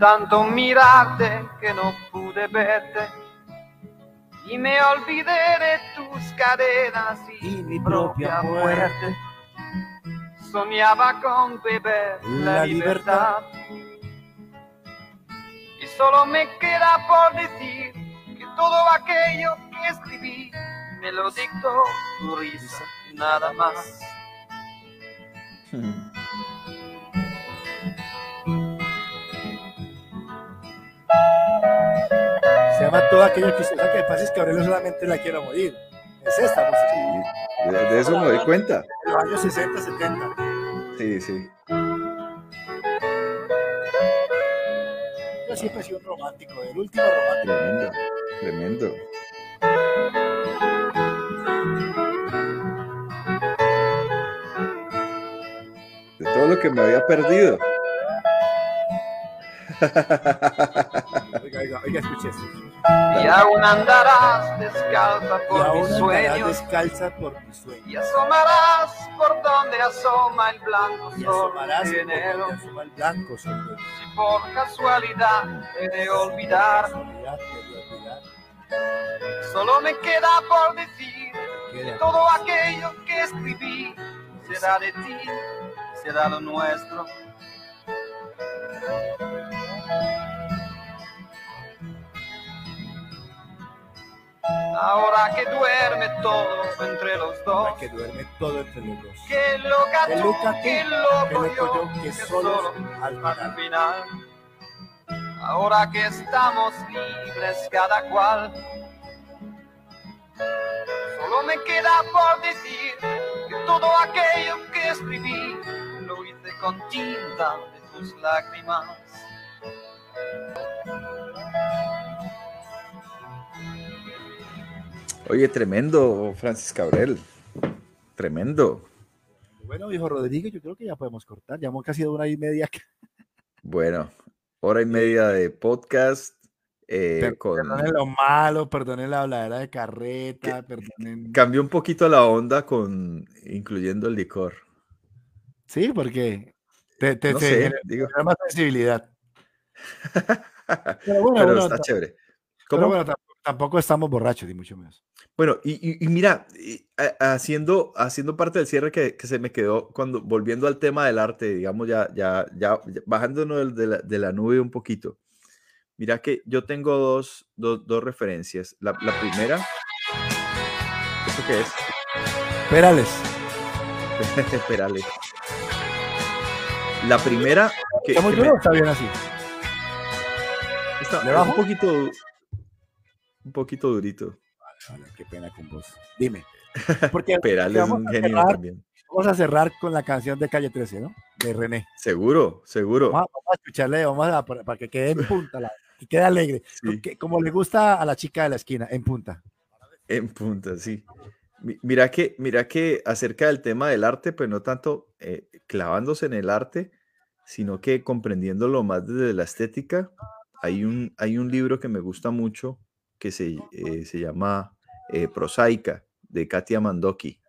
[SPEAKER 4] Tanto mirarte que no pude verte y me olvidé de tus cadenas y, mi propia muerte. Soñaba con beber la, libertad solo me queda por decir que todo aquello que escribí me lo dictó tu risa, nada más.
[SPEAKER 1] Se llama todo aquello que sabe que pasa es que Aurelio solamente la quiero morir. Es esta música.
[SPEAKER 2] Sí, de, de eso me doy cuenta.
[SPEAKER 1] De los años 60, 70.
[SPEAKER 2] Sí, sí.
[SPEAKER 1] Yo siempre he sido un romántico, el último romántico.
[SPEAKER 2] Tremendo. Tremendo. De todo lo que me había perdido.
[SPEAKER 1] Oiga, oiga, oiga, escuche esto.
[SPEAKER 4] Y aún andarás descalza
[SPEAKER 1] Y
[SPEAKER 4] por
[SPEAKER 1] aún
[SPEAKER 4] mis sueños.
[SPEAKER 1] descalza por mis sueños.
[SPEAKER 4] Y asomarás por donde asoma el blanco
[SPEAKER 1] Y
[SPEAKER 4] sol
[SPEAKER 1] asomarás
[SPEAKER 4] de
[SPEAKER 1] por donde asoma el blanco sol
[SPEAKER 4] Si por casualidad he de olvidar, solo me queda por decir que todo aquello que escribí será de ti, será lo nuestro. Ahora que duerme todo entre los dos,
[SPEAKER 1] Para que duerme todo entre los dos.
[SPEAKER 4] que loca tú,
[SPEAKER 1] loca tú,
[SPEAKER 4] que
[SPEAKER 1] que
[SPEAKER 4] loco
[SPEAKER 1] loco
[SPEAKER 4] yo,
[SPEAKER 1] yo, que
[SPEAKER 4] solo
[SPEAKER 1] al
[SPEAKER 4] al final. Ahora que estamos libres cada cual, solo me queda por decir que todo aquello que escribí lo hice con tinta de tus lágrimas.
[SPEAKER 2] Oye, tremendo, Francis Cabrel. Tremendo.
[SPEAKER 1] Bueno, hijo Rodrigo, yo creo que ya podemos cortar. Llevamos casi una hora y media.
[SPEAKER 2] Bueno, hora y media de podcast. eh, con...
[SPEAKER 1] Perdonen lo malo, perdonen la habladera de carreta, perdonen.
[SPEAKER 2] Cambió un poquito la onda con incluyendo el licor.
[SPEAKER 1] Sí, porque te, te,
[SPEAKER 2] No
[SPEAKER 1] te
[SPEAKER 2] sé,
[SPEAKER 1] genera
[SPEAKER 2] digo.
[SPEAKER 1] más sensibilidad. [LAUGHS] Pero bueno,
[SPEAKER 2] Pero
[SPEAKER 1] bueno,
[SPEAKER 2] está chévere.
[SPEAKER 1] pero
[SPEAKER 2] ¿Cómo?
[SPEAKER 1] bueno, tampoco, estamos borrachos, ni mucho menos.
[SPEAKER 2] Bueno, y, y- mira, y, a- haciendo, haciendo parte del cierre que, que se me quedó cuando volviendo al tema del arte, digamos, ya, ya, ya, bajándonos de la, de la nube un poquito. Mira que yo tengo dos, dos, dos referencias. La, la primera, ¿esto qué es?
[SPEAKER 1] Perales. [LAUGHS]
[SPEAKER 2] Perales. La primera que,
[SPEAKER 1] ¿Está muy
[SPEAKER 2] que me-
[SPEAKER 1] duro o está bien así?
[SPEAKER 2] está-
[SPEAKER 1] ¿Le bajo?
[SPEAKER 2] un poquito, un poquito durito.
[SPEAKER 1] Vale, qué pena con vos. Dime. Porque [LAUGHS]
[SPEAKER 2] es un genio
[SPEAKER 1] cerrar-
[SPEAKER 2] también.
[SPEAKER 1] vamos a cerrar con la canción de Calle 13, ¿no? De René.
[SPEAKER 2] Seguro, seguro.
[SPEAKER 1] Vamos a, vamos a escucharle, vamos a para, para que quede en punta, la- que quede alegre.
[SPEAKER 2] Sí.
[SPEAKER 1] Que- como le gusta a la chica de la esquina, en punta.
[SPEAKER 2] En punta, sí. Mi- Mira que, mira que acerca del tema del arte, pues no tanto eh, clavándose en el arte, sino que comprendiéndolo más desde la estética. Hay un, hay un libro que me gusta mucho que se, eh, se llama eh, Prosaica, de Katia Mandoki.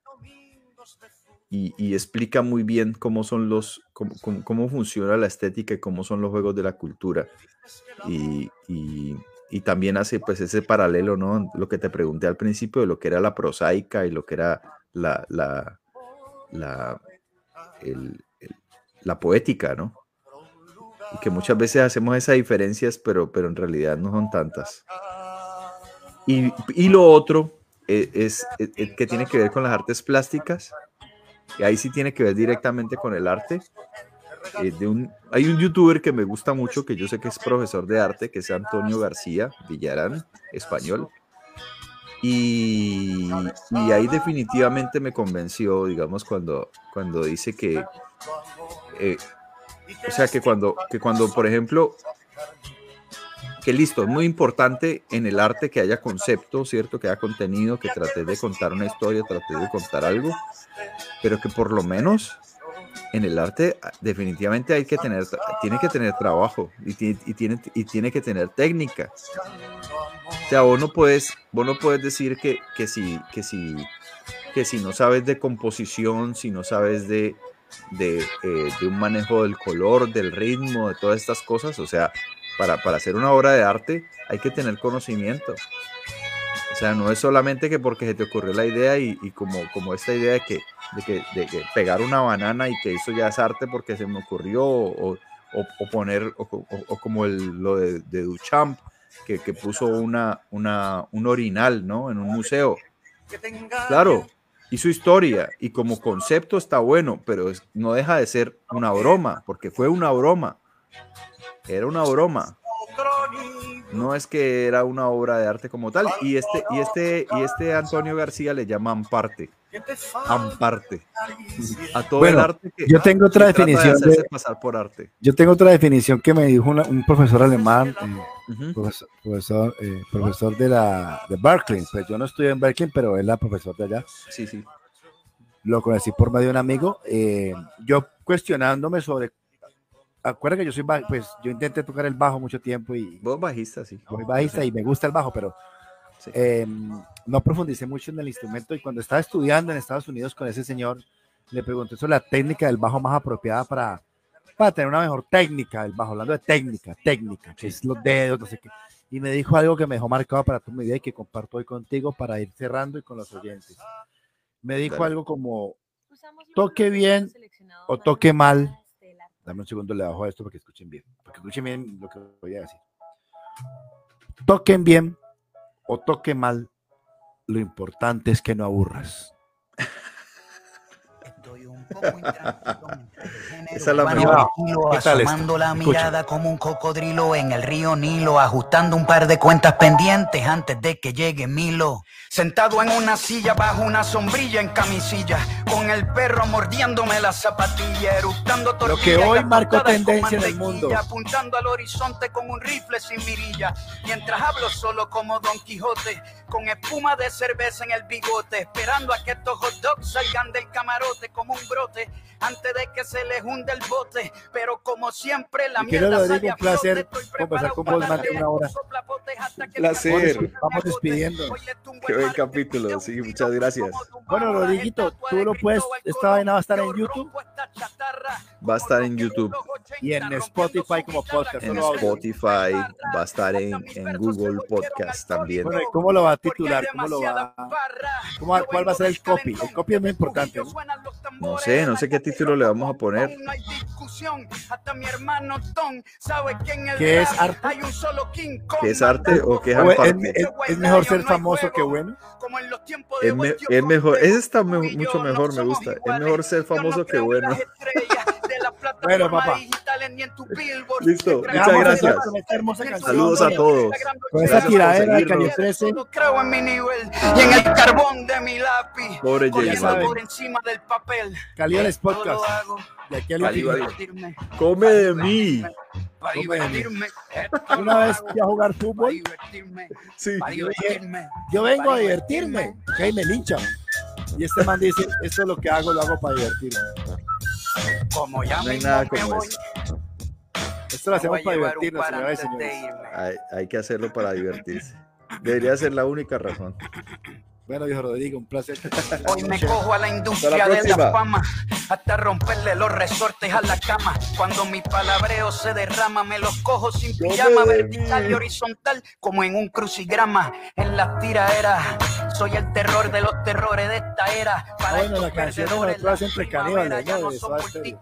[SPEAKER 2] Y, y explica muy bien cómo son los, cómo, cómo- cómo funciona la estética y cómo son los juegos de la cultura. Y, y- también hace pues ese paralelo, ¿no? Lo que te pregunté al principio de lo que era la prosaica y lo que era la, la, la, la poética, ¿no? Y que muchas veces hacemos esas diferencias, pero, pero en realidad no son tantas. Y, y lo otro e- es, es- es que tiene que ver con las artes plásticas, y ahí sí tiene que ver directamente con el arte. Eh, de un, hay un youtuber que me gusta mucho, que yo sé que es profesor de arte, que es Antonio García Villarán, español. Y, y ahí definitivamente me convenció, digamos, cuando, cuando dice que, eh, o sea, que cuando, que cuando, por ejemplo, que listo, es muy importante en el arte que haya concepto, ¿cierto? Que haya contenido, que trate de contar una historia, trate de contar algo, pero que por lo menos en el arte ah, definitivamente hay que tener, tiene que tener trabajo y tiene, y tiene, y tiene que tener técnica. O sea, vos no puedes, vos no puedes decir que, que, si, que, si, que si no sabes de composición, si no sabes de, de, eh, de un manejo del color, del ritmo, de todas estas cosas, o sea, para, para hacer una obra de arte hay que tener conocimiento. O sea, no es solamente que porque se te ocurrió la idea y, y como, como esta idea de que, de que, pegar una banana y que eso ya es arte porque se me ocurrió, o, o, poner, o, como el, lo de, de Duchamp, que, que puso una, una, un orinal, ¿no? En un museo. Claro, hizo historia y como concepto está bueno, pero no deja de ser una broma, porque fue una broma. Era una broma. No es que era una obra de arte como tal. Y este, y este, y este Antonio García le llama amparte. Amparte. A todo
[SPEAKER 1] Bueno,
[SPEAKER 2] el arte que,
[SPEAKER 1] yo tengo otra
[SPEAKER 2] de
[SPEAKER 1] definición de-
[SPEAKER 2] pasar por arte.
[SPEAKER 1] Yo tengo otra definición que me dijo una- un profesor alemán, eh,
[SPEAKER 2] Ujú.
[SPEAKER 1] profesor, profesor, eh, profesor de la de Berkeley. Pues yo no estudié en Berkeley, pero él era profesor de allá.
[SPEAKER 2] Sí, sí.
[SPEAKER 1] Lo conocí por medio de un amigo. eh, yo cuestionándome sobre. Acuerda que yo soy pues yo intenté tocar el bajo mucho tiempo y
[SPEAKER 2] Vos bajista, sí.
[SPEAKER 1] soy bajista y me gusta el bajo, pero
[SPEAKER 2] Sí.
[SPEAKER 1] eh, no profundicé mucho en el instrumento y cuando estaba estudiando en Estados Unidos con ese señor, le pregunté sobre la técnica del bajo más apropiada para, para tener una mejor técnica del bajo, hablando de técnica, técnica, que es los dedos, no sé qué. Y me dijo algo que me dejó marcado para tu vida y que comparto hoy contigo para ir cerrando y con los oyentes. Me dijo
[SPEAKER 2] Dale.
[SPEAKER 1] algo como,
[SPEAKER 5] toque bien
[SPEAKER 1] o toque mal. Dame un segundo, le bajo a esto para que escuchen bien, para que escuchen bien lo que voy a decir. Toquen bien o toque mal, lo importante es que no aburras. [LAUGHS]
[SPEAKER 2] Esa es la mejor.
[SPEAKER 6] asomando la mirada como un cocodrilo en el río Nilo, ajustando un par de cuentas pendientes antes de que llegue Milo. Sentado en una silla bajo una sombrilla en camisilla, con el perro mordiéndome la zapatilla, eructando
[SPEAKER 1] que
[SPEAKER 6] tortilla
[SPEAKER 1] hoy marcó tendencia en el mundo.
[SPEAKER 6] apuntando al horizonte con un rifle sin mirilla, mientras hablo solo como Don Quijote, con espuma de cerveza en el bigote, esperando a que estos hot dogs salgan del camarote como un brote, antes de que se les hunde el bote, pero como siempre la mierda sale a
[SPEAKER 1] un placer.
[SPEAKER 6] flote, estoy
[SPEAKER 1] conversar
[SPEAKER 6] preparado
[SPEAKER 1] con
[SPEAKER 6] para
[SPEAKER 1] vos más de una hora.
[SPEAKER 6] hasta que
[SPEAKER 2] Placer.
[SPEAKER 1] Vamos despidiendo.
[SPEAKER 2] Qué buen capítulo, sí, muchas gracias.
[SPEAKER 1] Bueno, Rodriguito, tú lo puedes, esta vaina va a estar en
[SPEAKER 6] Yo
[SPEAKER 1] YouTube
[SPEAKER 2] Va a estar en YouTube.
[SPEAKER 1] y en Spotify como podcast.
[SPEAKER 2] En. Spotify, va a estar en, en Google Podcast también.
[SPEAKER 1] Bueno, ¿y ¿cómo lo va a titular? ¿Cómo lo va ¿Cómo cuál va a ser el copy? El copy es muy importante, ¿no?
[SPEAKER 2] No sé, no sé qué título le vamos a poner.
[SPEAKER 1] ¿Qué es arte?
[SPEAKER 2] ¿Qué es arte o qué es
[SPEAKER 1] O es,
[SPEAKER 2] aparte?
[SPEAKER 1] es- es mejor ser famoso que bueno.
[SPEAKER 2] Es, me- es mejor, ese está me- mucho mejor, me gusta. Es mejor ser famoso que bueno.
[SPEAKER 6] Las
[SPEAKER 1] Bueno, papá.
[SPEAKER 6] digitales ni en tu billboard.
[SPEAKER 2] Listo, muchas gracias.
[SPEAKER 1] esta.
[SPEAKER 2] Saludos a todos.
[SPEAKER 1] Con esa tiradera de. Calle 13.
[SPEAKER 6] Solo creo en mi nivel y en el carbón de mi lápiz.
[SPEAKER 2] Pobre
[SPEAKER 6] Corriendo
[SPEAKER 1] saben.
[SPEAKER 6] por encima del papel. Todo
[SPEAKER 1] Podcast. De aquí al
[SPEAKER 6] divertirme,
[SPEAKER 2] Come de mí.
[SPEAKER 6] para
[SPEAKER 1] Come de mí.
[SPEAKER 6] divertirme,
[SPEAKER 1] Una vez fui a jugar
[SPEAKER 6] para
[SPEAKER 1] fútbol.
[SPEAKER 6] divertirme,
[SPEAKER 2] Sí.
[SPEAKER 6] para divertirme.
[SPEAKER 1] Yo vengo a
[SPEAKER 6] Para
[SPEAKER 1] divertirme. Ok, me linchan. Y este man dice, esto es lo que hago, lo hago para divertirme.
[SPEAKER 6] Como ya
[SPEAKER 2] No hay nada
[SPEAKER 6] me
[SPEAKER 2] como
[SPEAKER 6] voy,
[SPEAKER 2] eso.
[SPEAKER 1] Esto lo hacemos para divertirnos, señoras y señores.
[SPEAKER 2] hay que hacerlo para divertirse. Debería ser la única razón.
[SPEAKER 1] Bueno, viejo Rodrigo, un placer. [LAUGHS]
[SPEAKER 6] Hoy me cojo a la industria
[SPEAKER 2] la
[SPEAKER 6] de la fama, hasta romperle los resortes a la cama. Cuando mi palabreo se derrama, me los cojo sin pijama, vertical y horizontal, como en un crucigrama. En las tiraderas, soy el terror de los terrores de esta era. Para
[SPEAKER 1] Ah, bueno,
[SPEAKER 6] estos
[SPEAKER 1] la canción de caníbales,
[SPEAKER 6] ya
[SPEAKER 1] ¿no?
[SPEAKER 6] no
[SPEAKER 1] De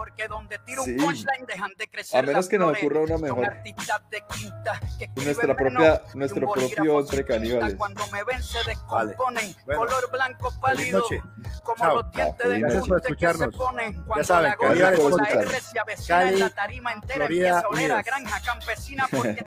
[SPEAKER 6] Porque donde tiro
[SPEAKER 2] Sí.
[SPEAKER 6] un punchline dejan de crecer
[SPEAKER 2] A menos que nos ocurra una mejor.
[SPEAKER 6] artistas de quinta que escriben
[SPEAKER 2] Nuestra propia, nuestro propio entre caníbales.
[SPEAKER 6] Cuando me ven se descomponen,
[SPEAKER 1] Bueno.
[SPEAKER 6] color blanco pálido, como
[SPEAKER 1] Chao.
[SPEAKER 6] los dientes de que se
[SPEAKER 1] escucharnos.
[SPEAKER 6] ponen. Cuando
[SPEAKER 1] saben,
[SPEAKER 6] la con la. R se avecina en la tarima entera
[SPEAKER 1] Florida,
[SPEAKER 6] empieza a oler a
[SPEAKER 1] Unidos.
[SPEAKER 6] granja campesina porque [LAUGHS]